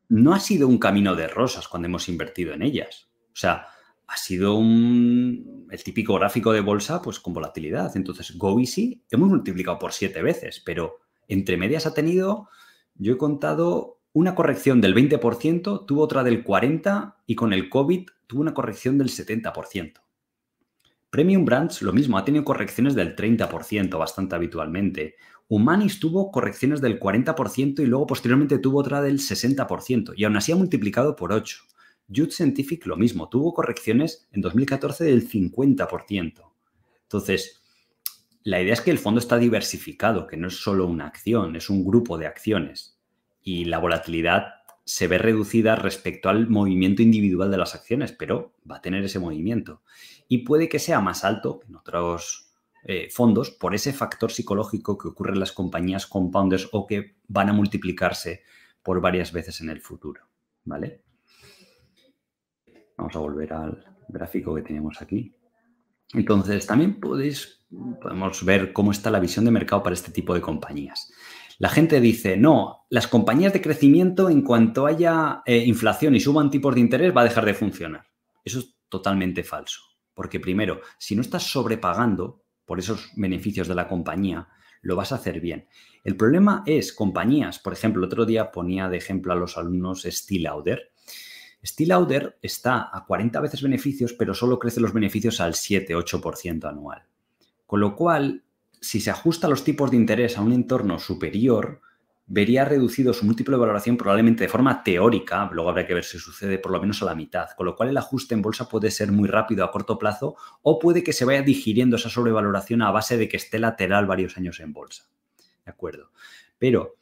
no ha sido un camino de rosas cuando hemos invertido en ellas. O sea, ha sido un, el típico gráfico de bolsa pues con volatilidad. Entonces, GoEasy hemos multiplicado por siete veces, pero entre medias ha tenido, yo he contado una corrección del 20%, tuvo otra del 40% y con el COVID tuvo una corrección del 70%. Premium Brands, lo mismo, ha tenido correcciones del 30% bastante habitualmente. Humanis tuvo correcciones del 40% y luego posteriormente tuvo otra del 60% y aún así ha multiplicado por 8. Youth Scientific lo mismo, tuvo correcciones en 2014 del 50%. Entonces, la idea es que el fondo está diversificado, que no es solo una acción, es un grupo de acciones y la volatilidad se ve reducida respecto al movimiento individual de las acciones, pero va a tener ese movimiento. Y puede que sea más alto en otros eh, fondos por ese factor psicológico que ocurre en las compañías compounders o que van a multiplicarse por varias veces en el futuro. ¿Vale? Vamos a volver al gráfico que tenemos aquí. Entonces, también podéis, podemos ver cómo está la visión de mercado para este tipo de compañías. La gente dice, no, las compañías de crecimiento en cuanto haya eh, inflación y suban tipos de interés va a dejar de funcionar. Eso es totalmente falso. Porque primero, si no estás sobrepagando por esos beneficios de la compañía, lo vas a hacer bien. El problema es compañías, por ejemplo, el otro día ponía de ejemplo a los alumnos Steel Lauder. Steel está a 40 veces beneficios, pero solo crece los beneficios al 7-8% anual. Con lo cual, si se ajusta los tipos de interés a un entorno superior, vería reducido su múltiplo de valoración probablemente de forma teórica, luego habrá que ver si sucede por lo menos a la mitad, con lo cual el ajuste en bolsa puede ser muy rápido a corto plazo o puede que se vaya digiriendo esa sobrevaloración a base de que esté lateral varios años en bolsa. ¿De acuerdo? Pero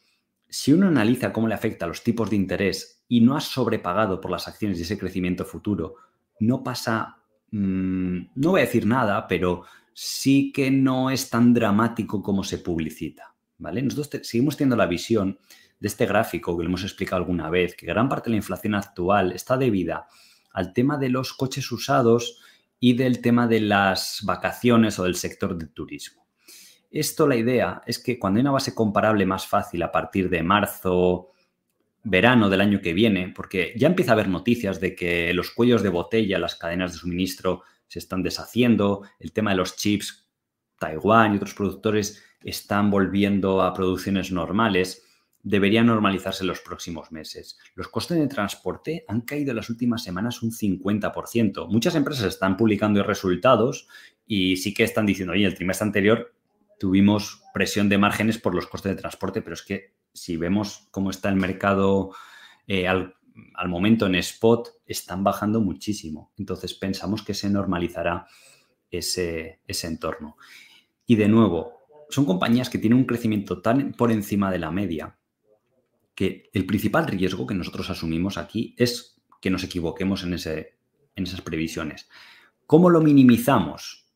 si uno analiza cómo le afecta a los tipos de interés y no ha sobrepagado por las acciones y ese crecimiento futuro, no pasa, mm, no voy a decir nada, pero sí que no es tan dramático como se publicita. ¿vale? Nosotros seguimos teniendo la visión de este gráfico que lo hemos explicado alguna vez, que gran parte de la inflación actual está debida al tema de los coches usados y del tema de las vacaciones o del sector del turismo. Esto la idea es que cuando hay una base comparable más fácil a partir de marzo, verano del año que viene, porque ya empieza a haber noticias de que los cuellos de botella, las cadenas de suministro se están deshaciendo, el tema de los chips, Taiwán y otros productores están volviendo a producciones normales, debería normalizarse en los próximos meses. Los costes de transporte han caído en las últimas semanas un 50%. Muchas empresas están publicando resultados y sí que están diciendo, oye, el trimestre anterior tuvimos presión de márgenes por los costes de transporte, pero es que si vemos cómo está el mercado eh, al al momento en spot están bajando muchísimo. Entonces pensamos que se normalizará ese, ese entorno. Y de nuevo, son compañías que tienen un crecimiento tan por encima de la media que el principal riesgo que nosotros asumimos aquí es que nos equivoquemos en, ese, en esas previsiones. ¿Cómo lo minimizamos?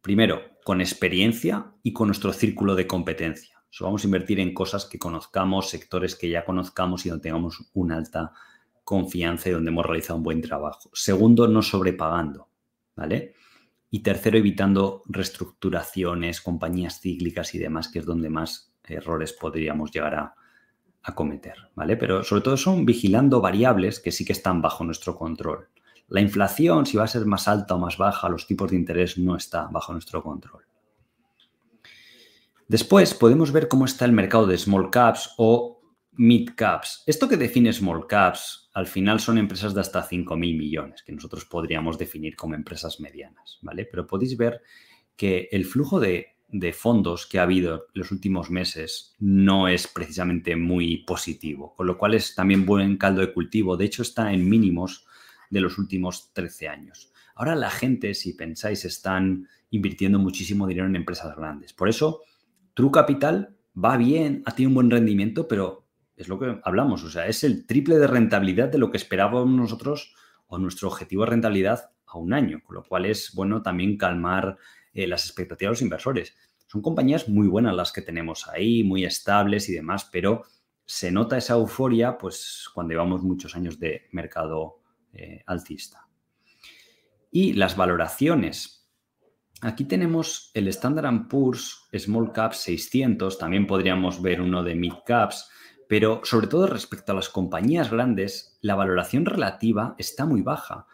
Primero, con experiencia y con nuestro círculo de competencia vamos a invertir en cosas que conozcamos, sectores que ya conozcamos y donde tengamos una alta confianza y donde hemos realizado un buen trabajo. Segundo, no sobrepagando, ¿vale? Y tercero, evitando reestructuraciones, compañías cíclicas y demás, que es donde más errores podríamos llegar a, a cometer, ¿vale? Pero sobre todo son vigilando variables que sí que están bajo nuestro control. La inflación, si va a ser más alta o más baja, los tipos de interés no está bajo nuestro control. Después podemos ver cómo está el mercado de small caps o mid caps. Esto que define small caps al final son empresas de hasta 5.000 millones, que nosotros podríamos definir como empresas medianas, ¿vale? Pero podéis ver que el flujo de de fondos que ha habido en los últimos meses no es precisamente muy positivo, con lo cual es también buen caldo de cultivo. De hecho, está en mínimos de los últimos 13 años. Ahora la gente, si pensáis, están invirtiendo muchísimo dinero en empresas grandes. Por eso, True Capital va bien, ha tenido un buen rendimiento, pero es lo que hablamos, o sea, es el triple de rentabilidad de lo que esperábamos nosotros o nuestro objetivo de rentabilidad a un año, con lo cual es bueno también calmar eh, las expectativas de los inversores. Son compañías muy buenas las que tenemos ahí, muy estables y demás, pero se nota esa euforia pues, cuando llevamos muchos años de mercado eh, altista. Y las valoraciones. Aquí tenemos el Standard Poor's Small Caps 600, también podríamos ver uno de Mid Caps, pero sobre todo respecto a las compañías grandes, la valoración relativa está muy baja.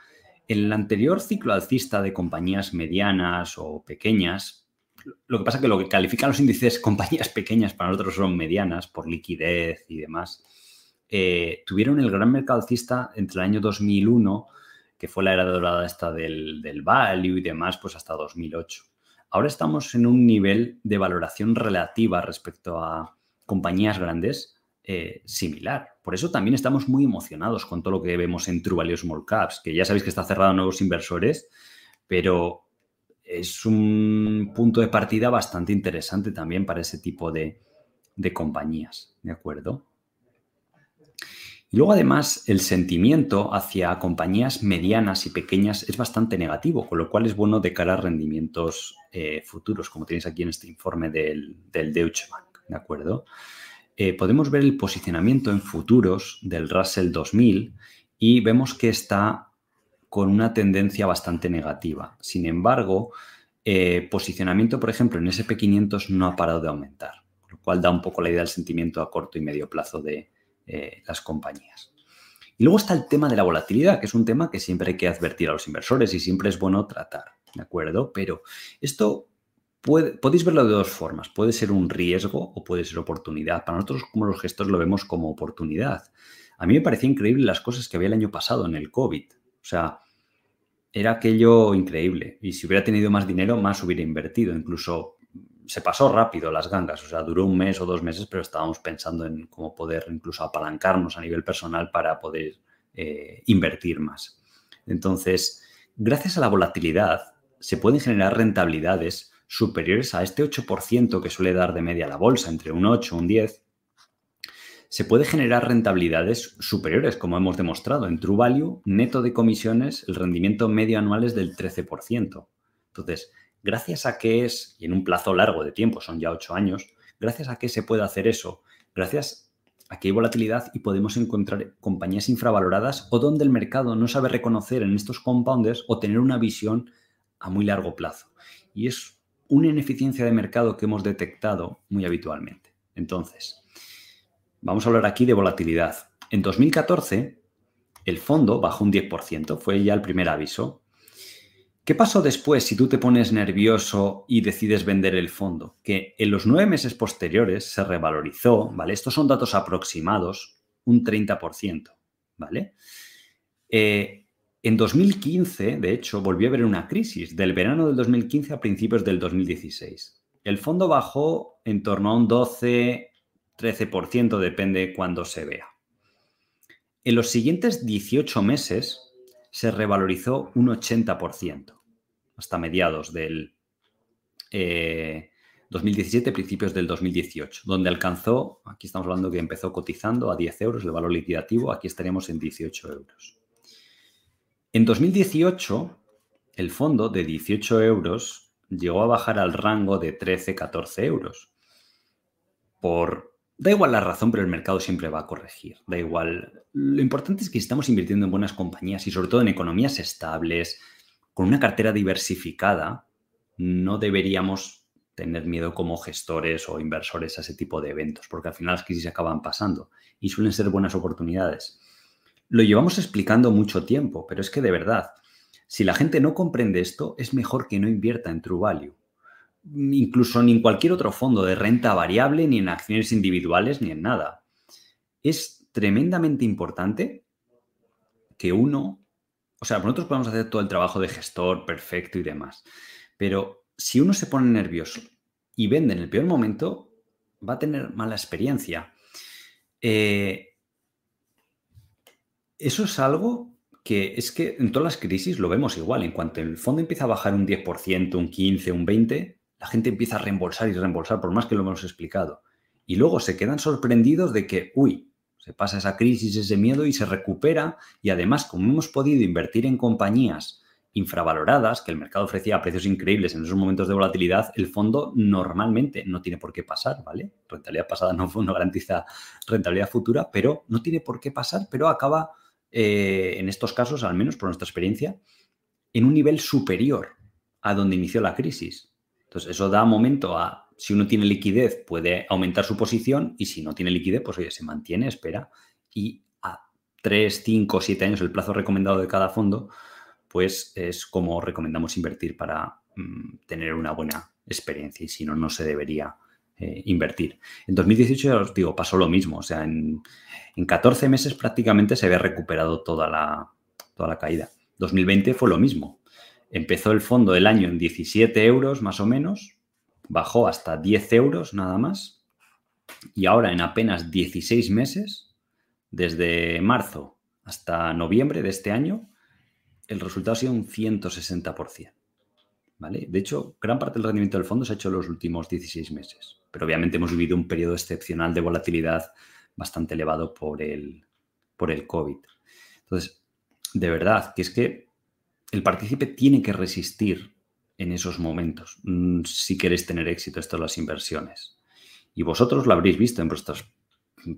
En el anterior ciclo alcista de compañías medianas o pequeñas, lo que pasa es que lo que califican los índices compañías pequeñas para nosotros son medianas por liquidez y demás, eh, tuvieron el gran mercado alcista entre el año 2001, que fue la era dorada esta del, del value y demás, pues hasta 2008. Ahora estamos en un nivel de valoración relativa respecto a compañías grandes eh, similar. Por eso también estamos muy emocionados con todo lo que vemos en True Value Small Caps, que ya sabéis que está cerrado a nuevos inversores, pero es un punto de partida bastante interesante también para ese tipo de, de compañías, ¿de acuerdo? Y luego además el sentimiento hacia compañías medianas y pequeñas es bastante negativo, con lo cual es bueno de cara a rendimientos eh, futuros, como tenéis aquí en este informe del, del Deutsche Bank, ¿de acuerdo? Eh, podemos ver el posicionamiento en futuros del Russell 2000 y vemos que está con una tendencia bastante negativa. Sin embargo, eh, posicionamiento, por ejemplo, en SP500 no ha parado de aumentar, lo cual da un poco la idea del sentimiento a corto y medio plazo de eh, las compañías. Y luego está el tema de la volatilidad, que es un tema que siempre hay que advertir a los inversores y siempre es bueno tratar, ¿de acuerdo? Pero esto podéis verlo de dos formas. Puede ser un riesgo o puede ser oportunidad. Para nosotros, como los gestores, lo vemos como oportunidad. A mí me parecía increíble las cosas que había el año pasado en el COVID. O sea, era aquello increíble. Y si hubiera tenido más dinero, más hubiera invertido. Incluso se pasó rápido las gangas. O sea, duró un mes o dos meses, pero estábamos pensando en cómo poder incluso apalancarnos a nivel personal para poder eh, invertir más. Entonces, gracias a la volatilidad, se pueden generar rentabilidades superiores a este 8% que suele dar de media la bolsa, entre un 8 y un 10, se puede generar rentabilidades superiores, como hemos demostrado. En True Value, neto de comisiones, el rendimiento medio anual es del 13%. Entonces, gracias a que es, y en un plazo largo de tiempo, son ya 8 años, gracias a que se puede hacer eso, gracias a que hay volatilidad y podemos encontrar compañías infravaloradas o donde el mercado no sabe reconocer en estos compounders o tener una visión a muy largo plazo. Y es una ineficiencia de mercado que hemos detectado muy habitualmente. Entonces, vamos a hablar aquí de volatilidad. En 2014, el fondo bajó un 10%, fue ya el primer aviso. ¿Qué pasó después si tú te pones nervioso y decides vender el fondo? Que en los nueve meses posteriores se revalorizó, ¿vale? Estos son datos aproximados, un 30%, ¿vale? Eh, en 2015, de hecho, volvió a haber una crisis, del verano del 2015 a principios del 2016. El fondo bajó en torno a un 12-13%, depende cuándo se vea. En los siguientes 18 meses se revalorizó un 80%, hasta mediados del 2017, eh, principios del 2018, donde alcanzó, aquí estamos hablando que empezó cotizando a 10 euros el valor liquidativo, aquí estaremos en 18 euros. En 2018, el fondo de 18 euros llegó a bajar al rango de 13-14 euros. Por... Da igual la razón, pero el mercado siempre va a corregir. Da igual. Lo importante es que estamos invirtiendo en buenas compañías y sobre todo en economías estables, con una cartera diversificada, no deberíamos tener miedo como gestores o inversores a ese tipo de eventos, porque al final las crisis acaban pasando y suelen ser buenas oportunidades. Lo llevamos explicando mucho tiempo, pero es que de verdad, si la gente no comprende esto, es mejor que no invierta en True Value. Incluso ni en cualquier otro fondo de renta variable, ni en acciones individuales, ni en nada. Es tremendamente importante que uno, o sea, nosotros podemos hacer todo el trabajo de gestor perfecto y demás, pero si uno se pone nervioso y vende en el peor momento, va a tener mala experiencia. Eh, eso es algo que es que en todas las crisis lo vemos igual. En cuanto el fondo empieza a bajar un 10%, un 15%, un 20%, la gente empieza a reembolsar y reembolsar, por más que lo hemos explicado. Y luego se quedan sorprendidos de que, uy, se pasa esa crisis, ese miedo y se recupera. Y además, como hemos podido invertir en compañías infravaloradas, que el mercado ofrecía a precios increíbles en esos momentos de volatilidad, el fondo normalmente no tiene por qué pasar, ¿vale? Rentabilidad pasada no, garantiza rentabilidad futura, pero no tiene por qué pasar, pero acaba, eh, en estos casos, al menos por nuestra experiencia, en un nivel superior a donde inició la crisis. Entonces, eso da momento a, si uno tiene liquidez, puede aumentar su posición y si no tiene liquidez, pues oye, se mantiene, espera y a 3, 5, 7 años, el plazo recomendado de cada fondo, pues es como recomendamos invertir para mm, tener una buena experiencia y si no, no se debería eh, invertir. En 2018, ya os digo, pasó lo mismo, o sea, en, 14 meses prácticamente se había recuperado toda la, toda la caída. 2020 fue lo mismo. Empezó el fondo del año en 17 euros más o menos, bajó hasta 10 euros nada más y ahora en apenas 16 meses, desde marzo hasta noviembre de este año, el resultado ha sido un 160%. ¿Vale? De hecho, gran parte del rendimiento del fondo se ha hecho en los últimos 16 meses, pero obviamente hemos vivido un periodo excepcional de volatilidad bastante elevado por el, por el COVID. Entonces, de verdad, que es que el partícipe tiene que resistir en esos momentos mm, si queréis tener éxito en las inversiones. Y vosotros lo habréis visto en vuestras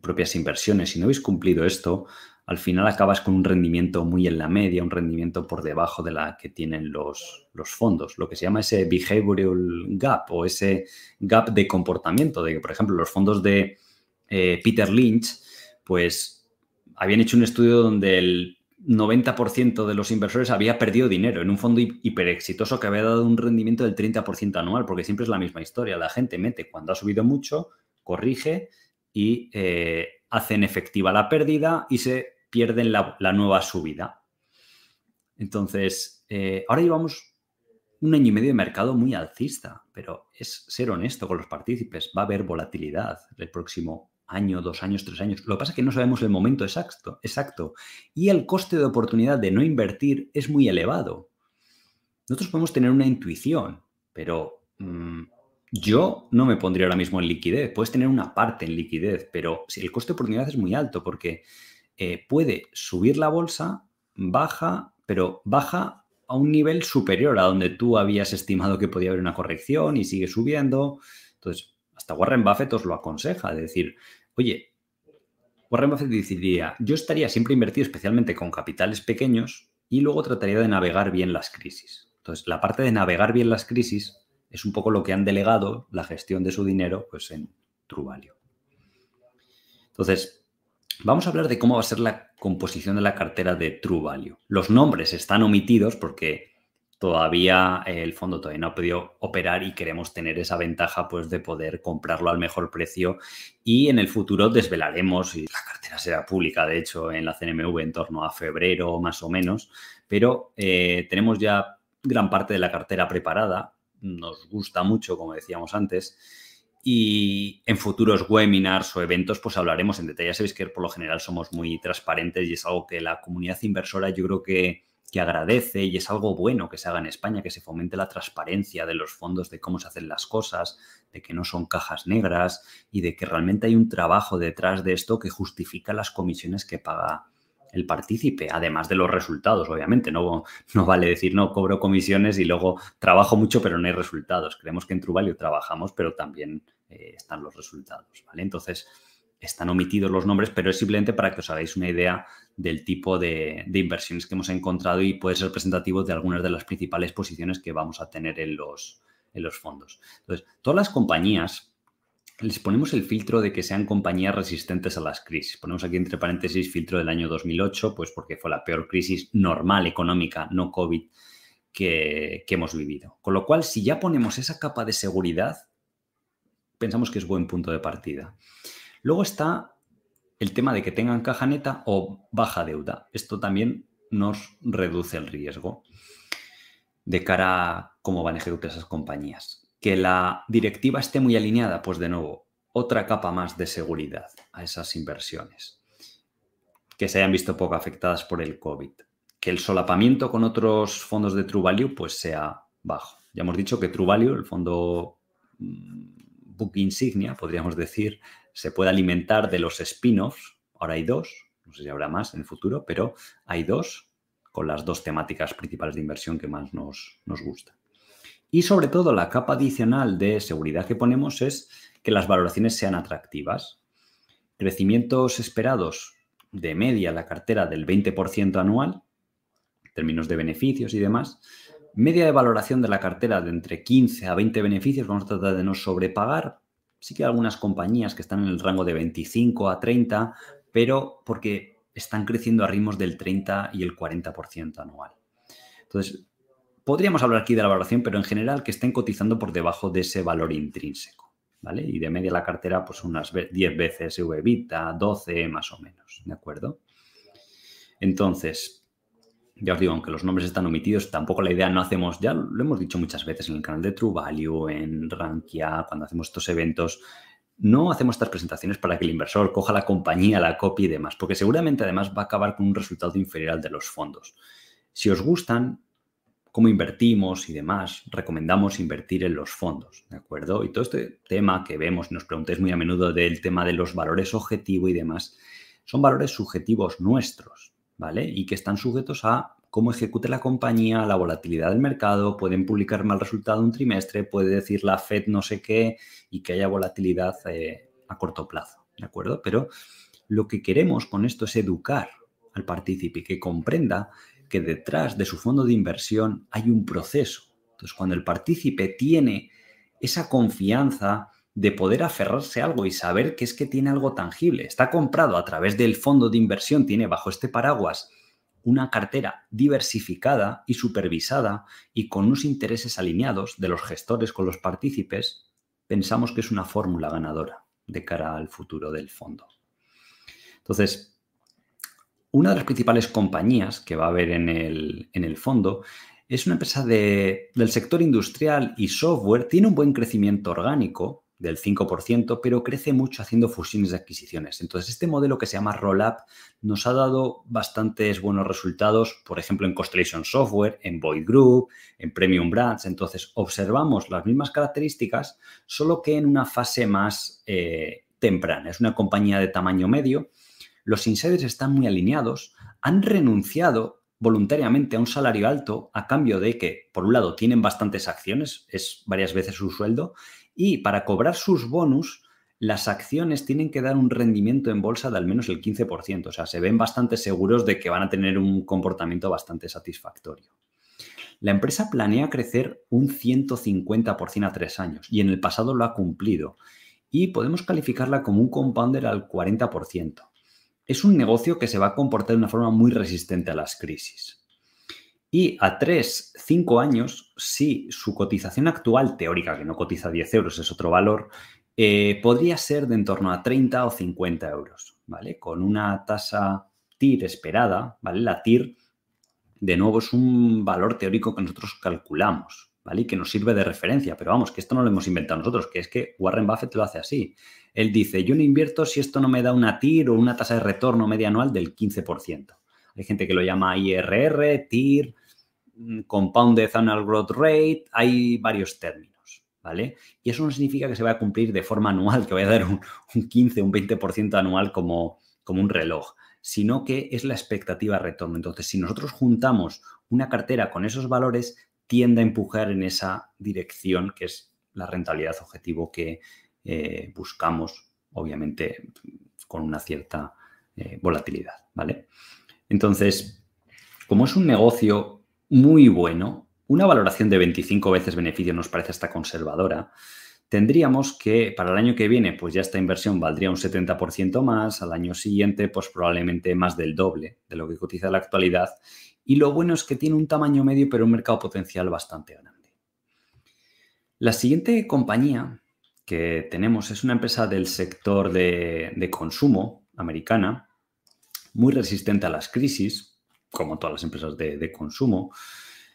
propias inversiones. Si no habéis cumplido esto, al final acabas con un rendimiento muy en la media, un rendimiento por debajo de la que tienen los, los fondos, lo que se llama ese behavioral gap o ese gap de comportamiento, de que, por ejemplo, los fondos de eh, Peter Lynch, pues habían hecho un estudio donde el 90% de los inversores había perdido dinero en un fondo hiper exitoso que había dado un rendimiento del 30% anual, porque siempre es la misma historia. La gente mete cuando ha subido mucho, corrige y eh, hacen efectiva la pérdida y se pierden la, nueva subida. Entonces, eh, ahora llevamos un año y medio de mercado muy alcista, pero es ser honesto con los partícipes. Va a haber volatilidad el próximo año, dos años, tres años. Lo que pasa es que no sabemos el momento exacto, exacto. Y el coste de oportunidad de no invertir es muy elevado. Nosotros podemos tener una intuición, pero mm, yo no me pondría ahora mismo en liquidez. Puedes tener una parte en liquidez, pero el coste de oportunidad es muy alto porque eh, puede subir la bolsa, baja, pero baja a un nivel superior a donde tú habías estimado que podía haber una corrección y sigue subiendo. Entonces, hasta Warren Buffett os lo aconseja, de decir, oye, Warren Buffett diría, yo estaría siempre invertido especialmente con capitales pequeños y luego trataría de navegar bien las crisis. Entonces, la parte de navegar bien las crisis es un poco lo que han delegado la gestión de su dinero pues, en Truvalio. Entonces, Vamos a hablar de cómo va a ser la composición de la cartera de True Value. Los nombres están omitidos porque todavía eh, el fondo todavía no ha podido operar y queremos tener esa ventaja pues de poder comprarlo al mejor precio y en el futuro desvelaremos y la cartera será pública de hecho en la CNMV en torno a febrero más o menos pero eh, tenemos ya gran parte de la cartera preparada nos gusta mucho como decíamos antes y en futuros webinars o eventos, pues hablaremos en detalle. Ya sabéis que por lo general somos muy transparentes y es algo que la comunidad inversora yo creo que, que agradece y es algo bueno que se haga en España, que se fomente la transparencia de los fondos, de cómo se hacen las cosas, de que no son cajas negras y de que realmente hay un trabajo detrás de esto que justifica las comisiones que paga el partícipe, además de los resultados, obviamente. No, no vale decir, no, cobro comisiones y luego trabajo mucho, pero no hay resultados. Creemos que en Truvalio trabajamos, pero también eh, están los resultados, ¿vale? Entonces, están omitidos los nombres, pero es simplemente para que os hagáis una idea del tipo de, inversiones que hemos encontrado y puede ser representativo de algunas de las principales posiciones que vamos a tener en los, fondos. Entonces, todas las compañías les ponemos el filtro de que sean compañías resistentes a las crisis. Ponemos aquí entre paréntesis filtro del año 2008, pues porque fue la peor crisis normal económica, no COVID, que hemos vivido. Con lo cual, si ya ponemos esa capa de seguridad, pensamos que es buen punto de partida. Luego está el tema de que tengan caja neta o baja deuda. Esto también nos reduce el riesgo de cara a cómo van a ejecutar esas compañías que la directiva esté muy alineada, pues de nuevo, otra capa más de seguridad a esas inversiones. Que se hayan visto poco afectadas por el COVID. Que el solapamiento con otros fondos de True Value pues sea bajo. Ya hemos dicho que True Value, el fondo mm, book insignia, podríamos decir, se puede alimentar de los spin-offs. Ahora hay dos, no sé si habrá más en el futuro, pero hay dos con las dos temáticas principales de inversión que más nos, nos gustan. Y sobre todo la capa adicional de seguridad que ponemos es que las valoraciones sean atractivas. Crecimientos esperados de media la cartera del 20% anual, en términos de beneficios y demás. Media de valoración de la cartera de entre 15 a 20 beneficios, vamos a tratar de no sobrepagar. Sí que hay algunas compañías que están en el rango de 25 a 30, pero porque están creciendo a ritmos del 30 y el 40% anual. Entonces, Podríamos hablar aquí de la valoración, pero en general que estén cotizando por debajo de ese valor intrínseco. ¿Vale? Y de media la cartera, pues unas 10 veces VBITA, 12 más o menos, ¿de acuerdo? Entonces, ya os digo, aunque los nombres están omitidos, tampoco la idea no hacemos, ya lo hemos dicho muchas veces en el canal de True en Rankia, cuando hacemos estos eventos, no hacemos estas presentaciones para que el inversor coja la compañía, la copie y demás, porque seguramente además va a acabar con un resultado inferior al de los fondos. Si os gustan, cómo invertimos y demás, recomendamos invertir en los fondos, ¿de acuerdo? Y todo este tema que vemos, nos preguntéis muy a menudo del tema de los valores objetivo y demás, son valores subjetivos nuestros, ¿vale? Y que están sujetos a cómo ejecute la compañía, la volatilidad del mercado, pueden publicar mal resultado un trimestre, puede decir la Fed no sé qué y que haya volatilidad eh, a corto plazo, ¿de acuerdo? Pero lo que queremos con esto es educar al partícipe que comprenda que detrás de su fondo de inversión hay un proceso. Entonces, cuando el partícipe tiene esa confianza de poder aferrarse a algo y saber que es que tiene algo tangible, está comprado a través del fondo de inversión, tiene bajo este paraguas una cartera diversificada y supervisada y con unos intereses alineados de los gestores con los partícipes, pensamos que es una fórmula ganadora de cara al futuro del fondo. Entonces, una de las principales compañías que va a haber en el, fondo es una empresa del sector industrial y software. Tiene un buen crecimiento orgánico del 5%, pero crece mucho haciendo fusiones de adquisiciones. Entonces, este modelo que se llama Rollup nos ha dado bastantes buenos resultados, por ejemplo, en Constellation Software, en Boyd Group, en Premium Brands. Entonces, observamos las mismas características, solo que en una fase más eh, temprana. Es una compañía de tamaño medio los insiders están muy alineados, han renunciado voluntariamente a un salario alto a cambio de que, por un lado, tienen bastantes acciones, es varias veces su sueldo, y para cobrar sus bonus, las acciones tienen que dar un rendimiento en bolsa de al menos el 15%, o sea, se ven bastante seguros de que van a tener un comportamiento bastante satisfactorio. La empresa planea crecer un 150% a tres años y en el pasado lo ha cumplido y podemos calificarla como un compounder al 40% es un negocio que se va a comportar de una forma muy resistente a las crisis. Y a 3, 5 años, si su cotización actual, teórica, que no cotiza 10 euros, es otro valor, eh, podría ser de en torno a 30 o 50 euros, ¿vale? Con una tasa TIR esperada, ¿vale? La TIR, de nuevo, es un valor teórico que nosotros calculamos, ¿vale? Y que nos sirve de referencia, pero vamos, que esto no lo hemos inventado nosotros, que es que Warren Buffett lo hace así. Él dice, yo no invierto si esto no me da una TIR o una tasa de retorno media anual del 15%. Hay gente que lo llama IRR, TIR, Compounded Annual Growth Rate, hay varios términos, ¿vale? Y eso no significa que se vaya a cumplir de forma anual, que vaya a dar un, 15, un 20% anual como, como un reloj, sino que es la expectativa de retorno. Entonces, si nosotros juntamos una cartera con esos valores, tiende a empujar en esa dirección que es la rentabilidad objetivo que eh, buscamos, obviamente, con una cierta eh, volatilidad, ¿vale? Entonces, como es un negocio muy bueno, una valoración de 25 veces beneficio nos parece hasta conservadora, tendríamos que para el año que viene, pues ya esta inversión valdría un 70% más, al año siguiente, pues probablemente más del doble de lo que cotiza en la actualidad. Y lo bueno es que tiene un tamaño medio, pero un mercado potencial bastante grande. La siguiente compañía que tenemos es una empresa del sector de, consumo americana, muy resistente a las crisis, como todas las empresas de, consumo.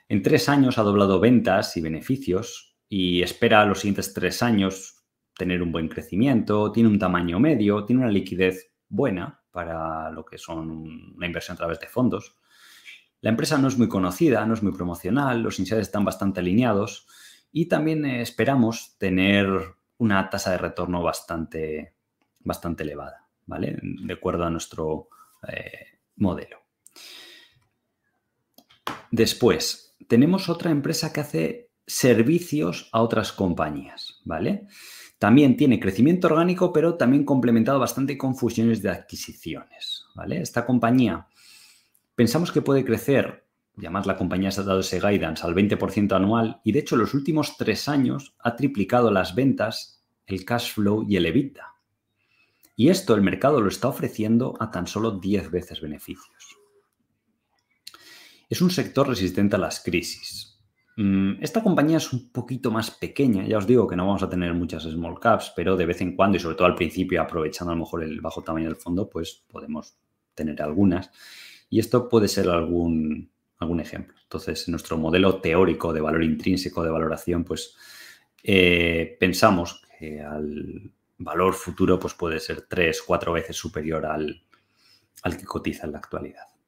En tres años ha doblado ventas y beneficios y espera los siguientes tres años tener un buen crecimiento, tiene un tamaño medio, tiene una liquidez buena para lo que son una inversión a través de fondos. La empresa no es muy conocida, no es muy promocional, los insiders están bastante alineados y también esperamos tener una tasa de retorno bastante, bastante elevada, ¿vale? De acuerdo a nuestro eh, modelo. Después, tenemos otra empresa que hace servicios a otras compañías, ¿vale? También tiene crecimiento orgánico, pero también complementado bastante con fusiones de adquisiciones, ¿vale? Esta compañía pensamos que puede crecer, y además la compañía se ha dado ese guidance al 20% anual y de hecho los últimos tres años ha triplicado las ventas, el cash flow y el EBITDA. Y esto el mercado lo está ofreciendo a tan solo 10 veces beneficios. Es un sector resistente a las crisis, Mm, esta compañía es un poquito más pequeña, ya os digo que no vamos a tener muchas small caps, pero de vez en cuando y sobre todo al principio, aprovechando a lo mejor el bajo tamaño del fondo, pues podemos tener algunas. Y esto puede ser algún, algún ejemplo. Entonces, en nuestro modelo teórico de valor intrínseco de valoración, pues eh, pensamos que al valor futuro pues puede ser tres, cuatro veces superior al, al que cotiza en la actualidad.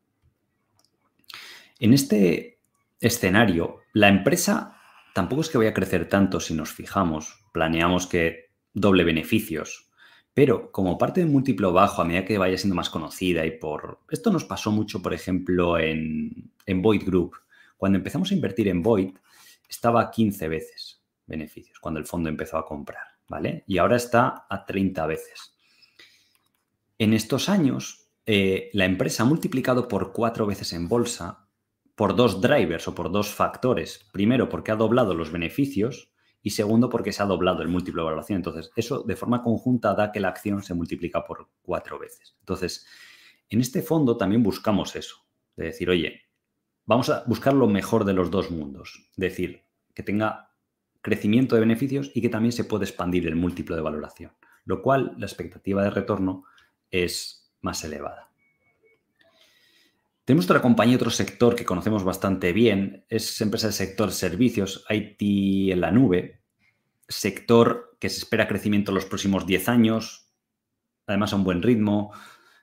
En este escenario, la empresa tampoco es que vaya a crecer tanto si nos fijamos, planeamos que doble beneficios, pero como parte de múltiplo bajo a medida que vaya siendo más conocida y por... Esto nos pasó mucho, por ejemplo, en, en Void Group. Cuando empezamos a invertir en Void, estaba a 15 veces beneficios, cuando el fondo empezó a comprar, ¿vale? Y ahora está a 30 veces. En estos años, eh, la empresa ha multiplicado por cuatro veces en bolsa por dos drivers o por dos factores. Primero, porque ha doblado los beneficios y segundo, porque se ha doblado el múltiplo de evaluación. Entonces, eso de forma conjunta da que la acción se multiplica por cuatro veces. Entonces, en este fondo también buscamos eso, de decir, oye, vamos a buscar lo mejor de los dos mundos. Es decir, que tenga crecimiento de beneficios y que también se puede expandir el múltiplo de valoración, lo cual la expectativa de retorno es más elevada. Tenemos otra compañía, otro sector que conocemos bastante bien, es empresa del sector servicios, IT en la nube, sector que se espera crecimiento en los próximos 10 años, además a un buen ritmo,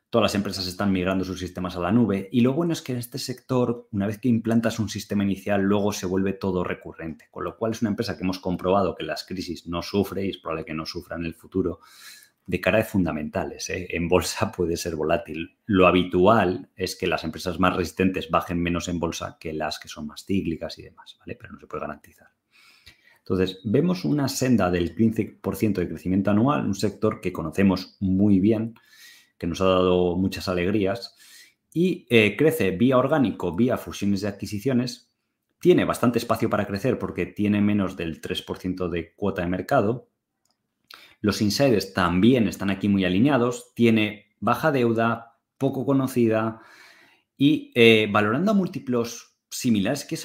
todas las empresas están migrando sus sistemas a la nube y lo bueno es que en este sector, una vez que implantas un sistema inicial, luego se vuelve todo recurrente, con lo cual es una empresa que hemos comprobado que las crisis no sufre y es probable que no sufra en el futuro de cara de fundamentales. ¿eh? En bolsa puede ser volátil. Lo habitual es que las empresas más resistentes bajen menos en bolsa que las que son más cíclicas y demás, ¿vale? Pero no se puede garantizar. Entonces, vemos una senda del 15% de crecimiento anual, un sector que conocemos muy bien, que nos ha dado muchas alegrías y eh, crece vía orgánico, vía fusiones de adquisiciones. Tiene bastante espacio para crecer porque tiene menos del 3% de cuota de mercado, los insiders también están aquí muy alineados, tiene baja deuda, poco conocida y eh, valorando a múltiplos similares, que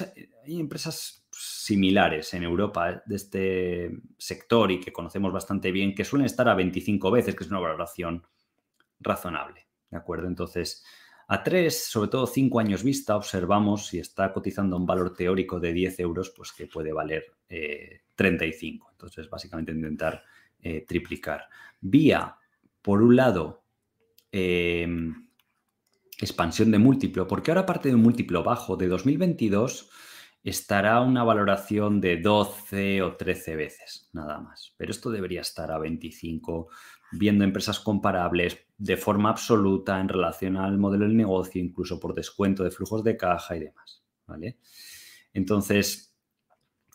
hay empresas similares en Europa de este sector y que conocemos bastante bien, que suelen estar a 25 veces, que es una valoración razonable. ¿De acuerdo? Entonces, a tres, sobre todo cinco años vista, observamos si está cotizando un valor teórico de 10 euros, pues que puede valer 35. Eh, Entonces, básicamente intentar eh, triplicar. Vía, por un lado, em, expansión de múltiplo, porque ahora parte de un múltiplo bajo de 2022 estará una valoración de 12 o 13 veces, nada más. Pero esto debería estar a 25, viendo empresas comparables de forma absoluta en relación al modelo del negocio, incluso por descuento de flujos de caja y demás. ¿vale? Entonces,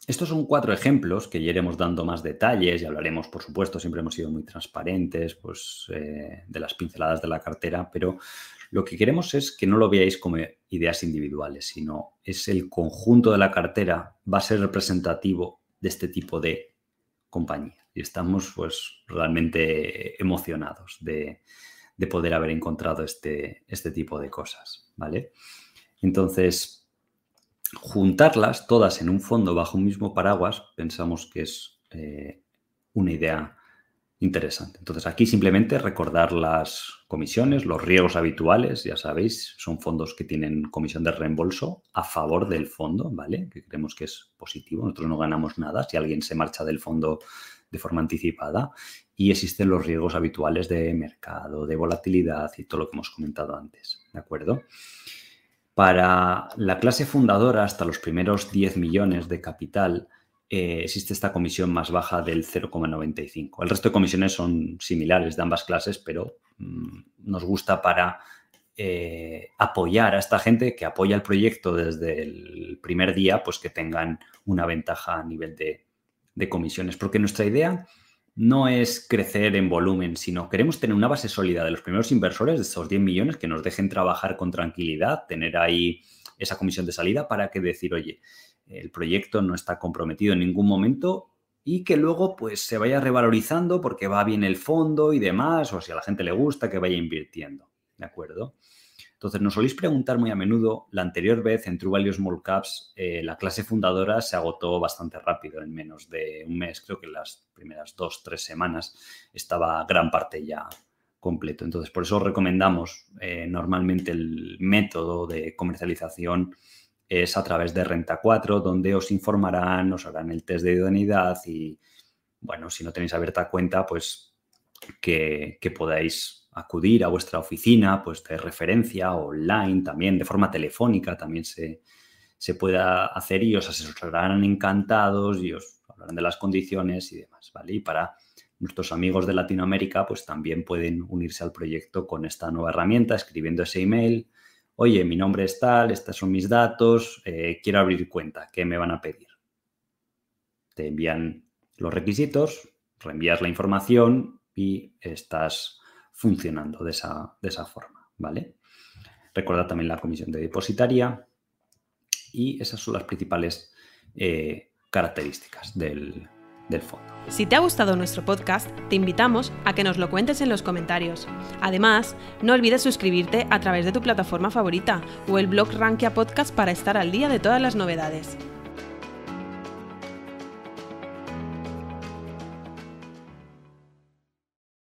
estos son cuatro ejemplos que ya iremos dando más detalles y hablaremos, por supuesto, siempre hemos sido muy transparentes pues, eh, de las pinceladas de la cartera, pero Lo que queremos es que no lo veáis como ideas individuales, sino es el conjunto de la cartera, va a ser representativo de este tipo de compañía. Y estamos pues realmente emocionados de, poder haber encontrado este, este tipo de cosas, ¿vale? Entonces, juntarlas todas en un fondo bajo un mismo paraguas, pensamos que es eh, una idea interesante. Entonces, aquí simplemente recordar las comisiones, los riesgos habituales, ya sabéis, son fondos que tienen comisión de reembolso a favor del fondo, ¿vale? Que creemos que es positivo, nosotros no ganamos nada si alguien se marcha del fondo de forma anticipada y existen los riesgos habituales de mercado, de volatilidad y todo lo que hemos comentado antes, ¿de acuerdo? Para la clase fundadora, hasta los primeros 10 millones de capital, eh, existe esta comisión más baja del 0,95. El resto de comisiones son similares de ambas clases, pero mm, nos gusta para eh, apoyar a esta gente que apoya el proyecto desde el primer día, pues que tengan una ventaja a nivel de, de comisiones. Porque nuestra idea no es crecer en volumen, sino queremos tener una base sólida de los primeros inversores, de esos 10 millones, que nos dejen trabajar con tranquilidad, tener ahí esa comisión de salida para que decir, oye, el proyecto no está comprometido en ningún momento y que luego pues se vaya revalorizando porque va bien el fondo y demás, o si a la gente le gusta, que vaya invirtiendo, ¿de acuerdo? Entonces, nos soléis preguntar muy a menudo, la anterior vez en True Value Small Caps, eh, la clase fundadora se agotó bastante rápido, en menos de un mes, creo que en las primeras dos, tres semanas estaba gran parte ya completo. Entonces, por eso recomendamos eh, normalmente el método de comercialización es a través de Renta 4, donde os informarán, os harán el test de idoneidad y, bueno, si no tenéis abierta cuenta, pues que, que podáis acudir a vuestra oficina, pues de referencia online también, de forma telefónica también se, se pueda hacer y os asesorarán encantados y os hablarán de las condiciones y demás, ¿vale? Y para nuestros amigos de Latinoamérica, pues también pueden unirse al proyecto con esta nueva herramienta, escribiendo ese email. Oye, mi nombre es tal, estos son mis datos, eh, quiero abrir cuenta, ¿qué me van a pedir? Te envían los requisitos, reenvías la información y estás funcionando de esa, de esa forma, ¿vale? Recordad también la comisión de depositaria y esas son las principales eh, características del, del fondo. Si te ha gustado nuestro podcast, te invitamos a que nos lo cuentes en los comentarios. Además, no olvides suscribirte a través de tu plataforma favorita o el blog Rankia Podcast para estar al día de todas las novedades.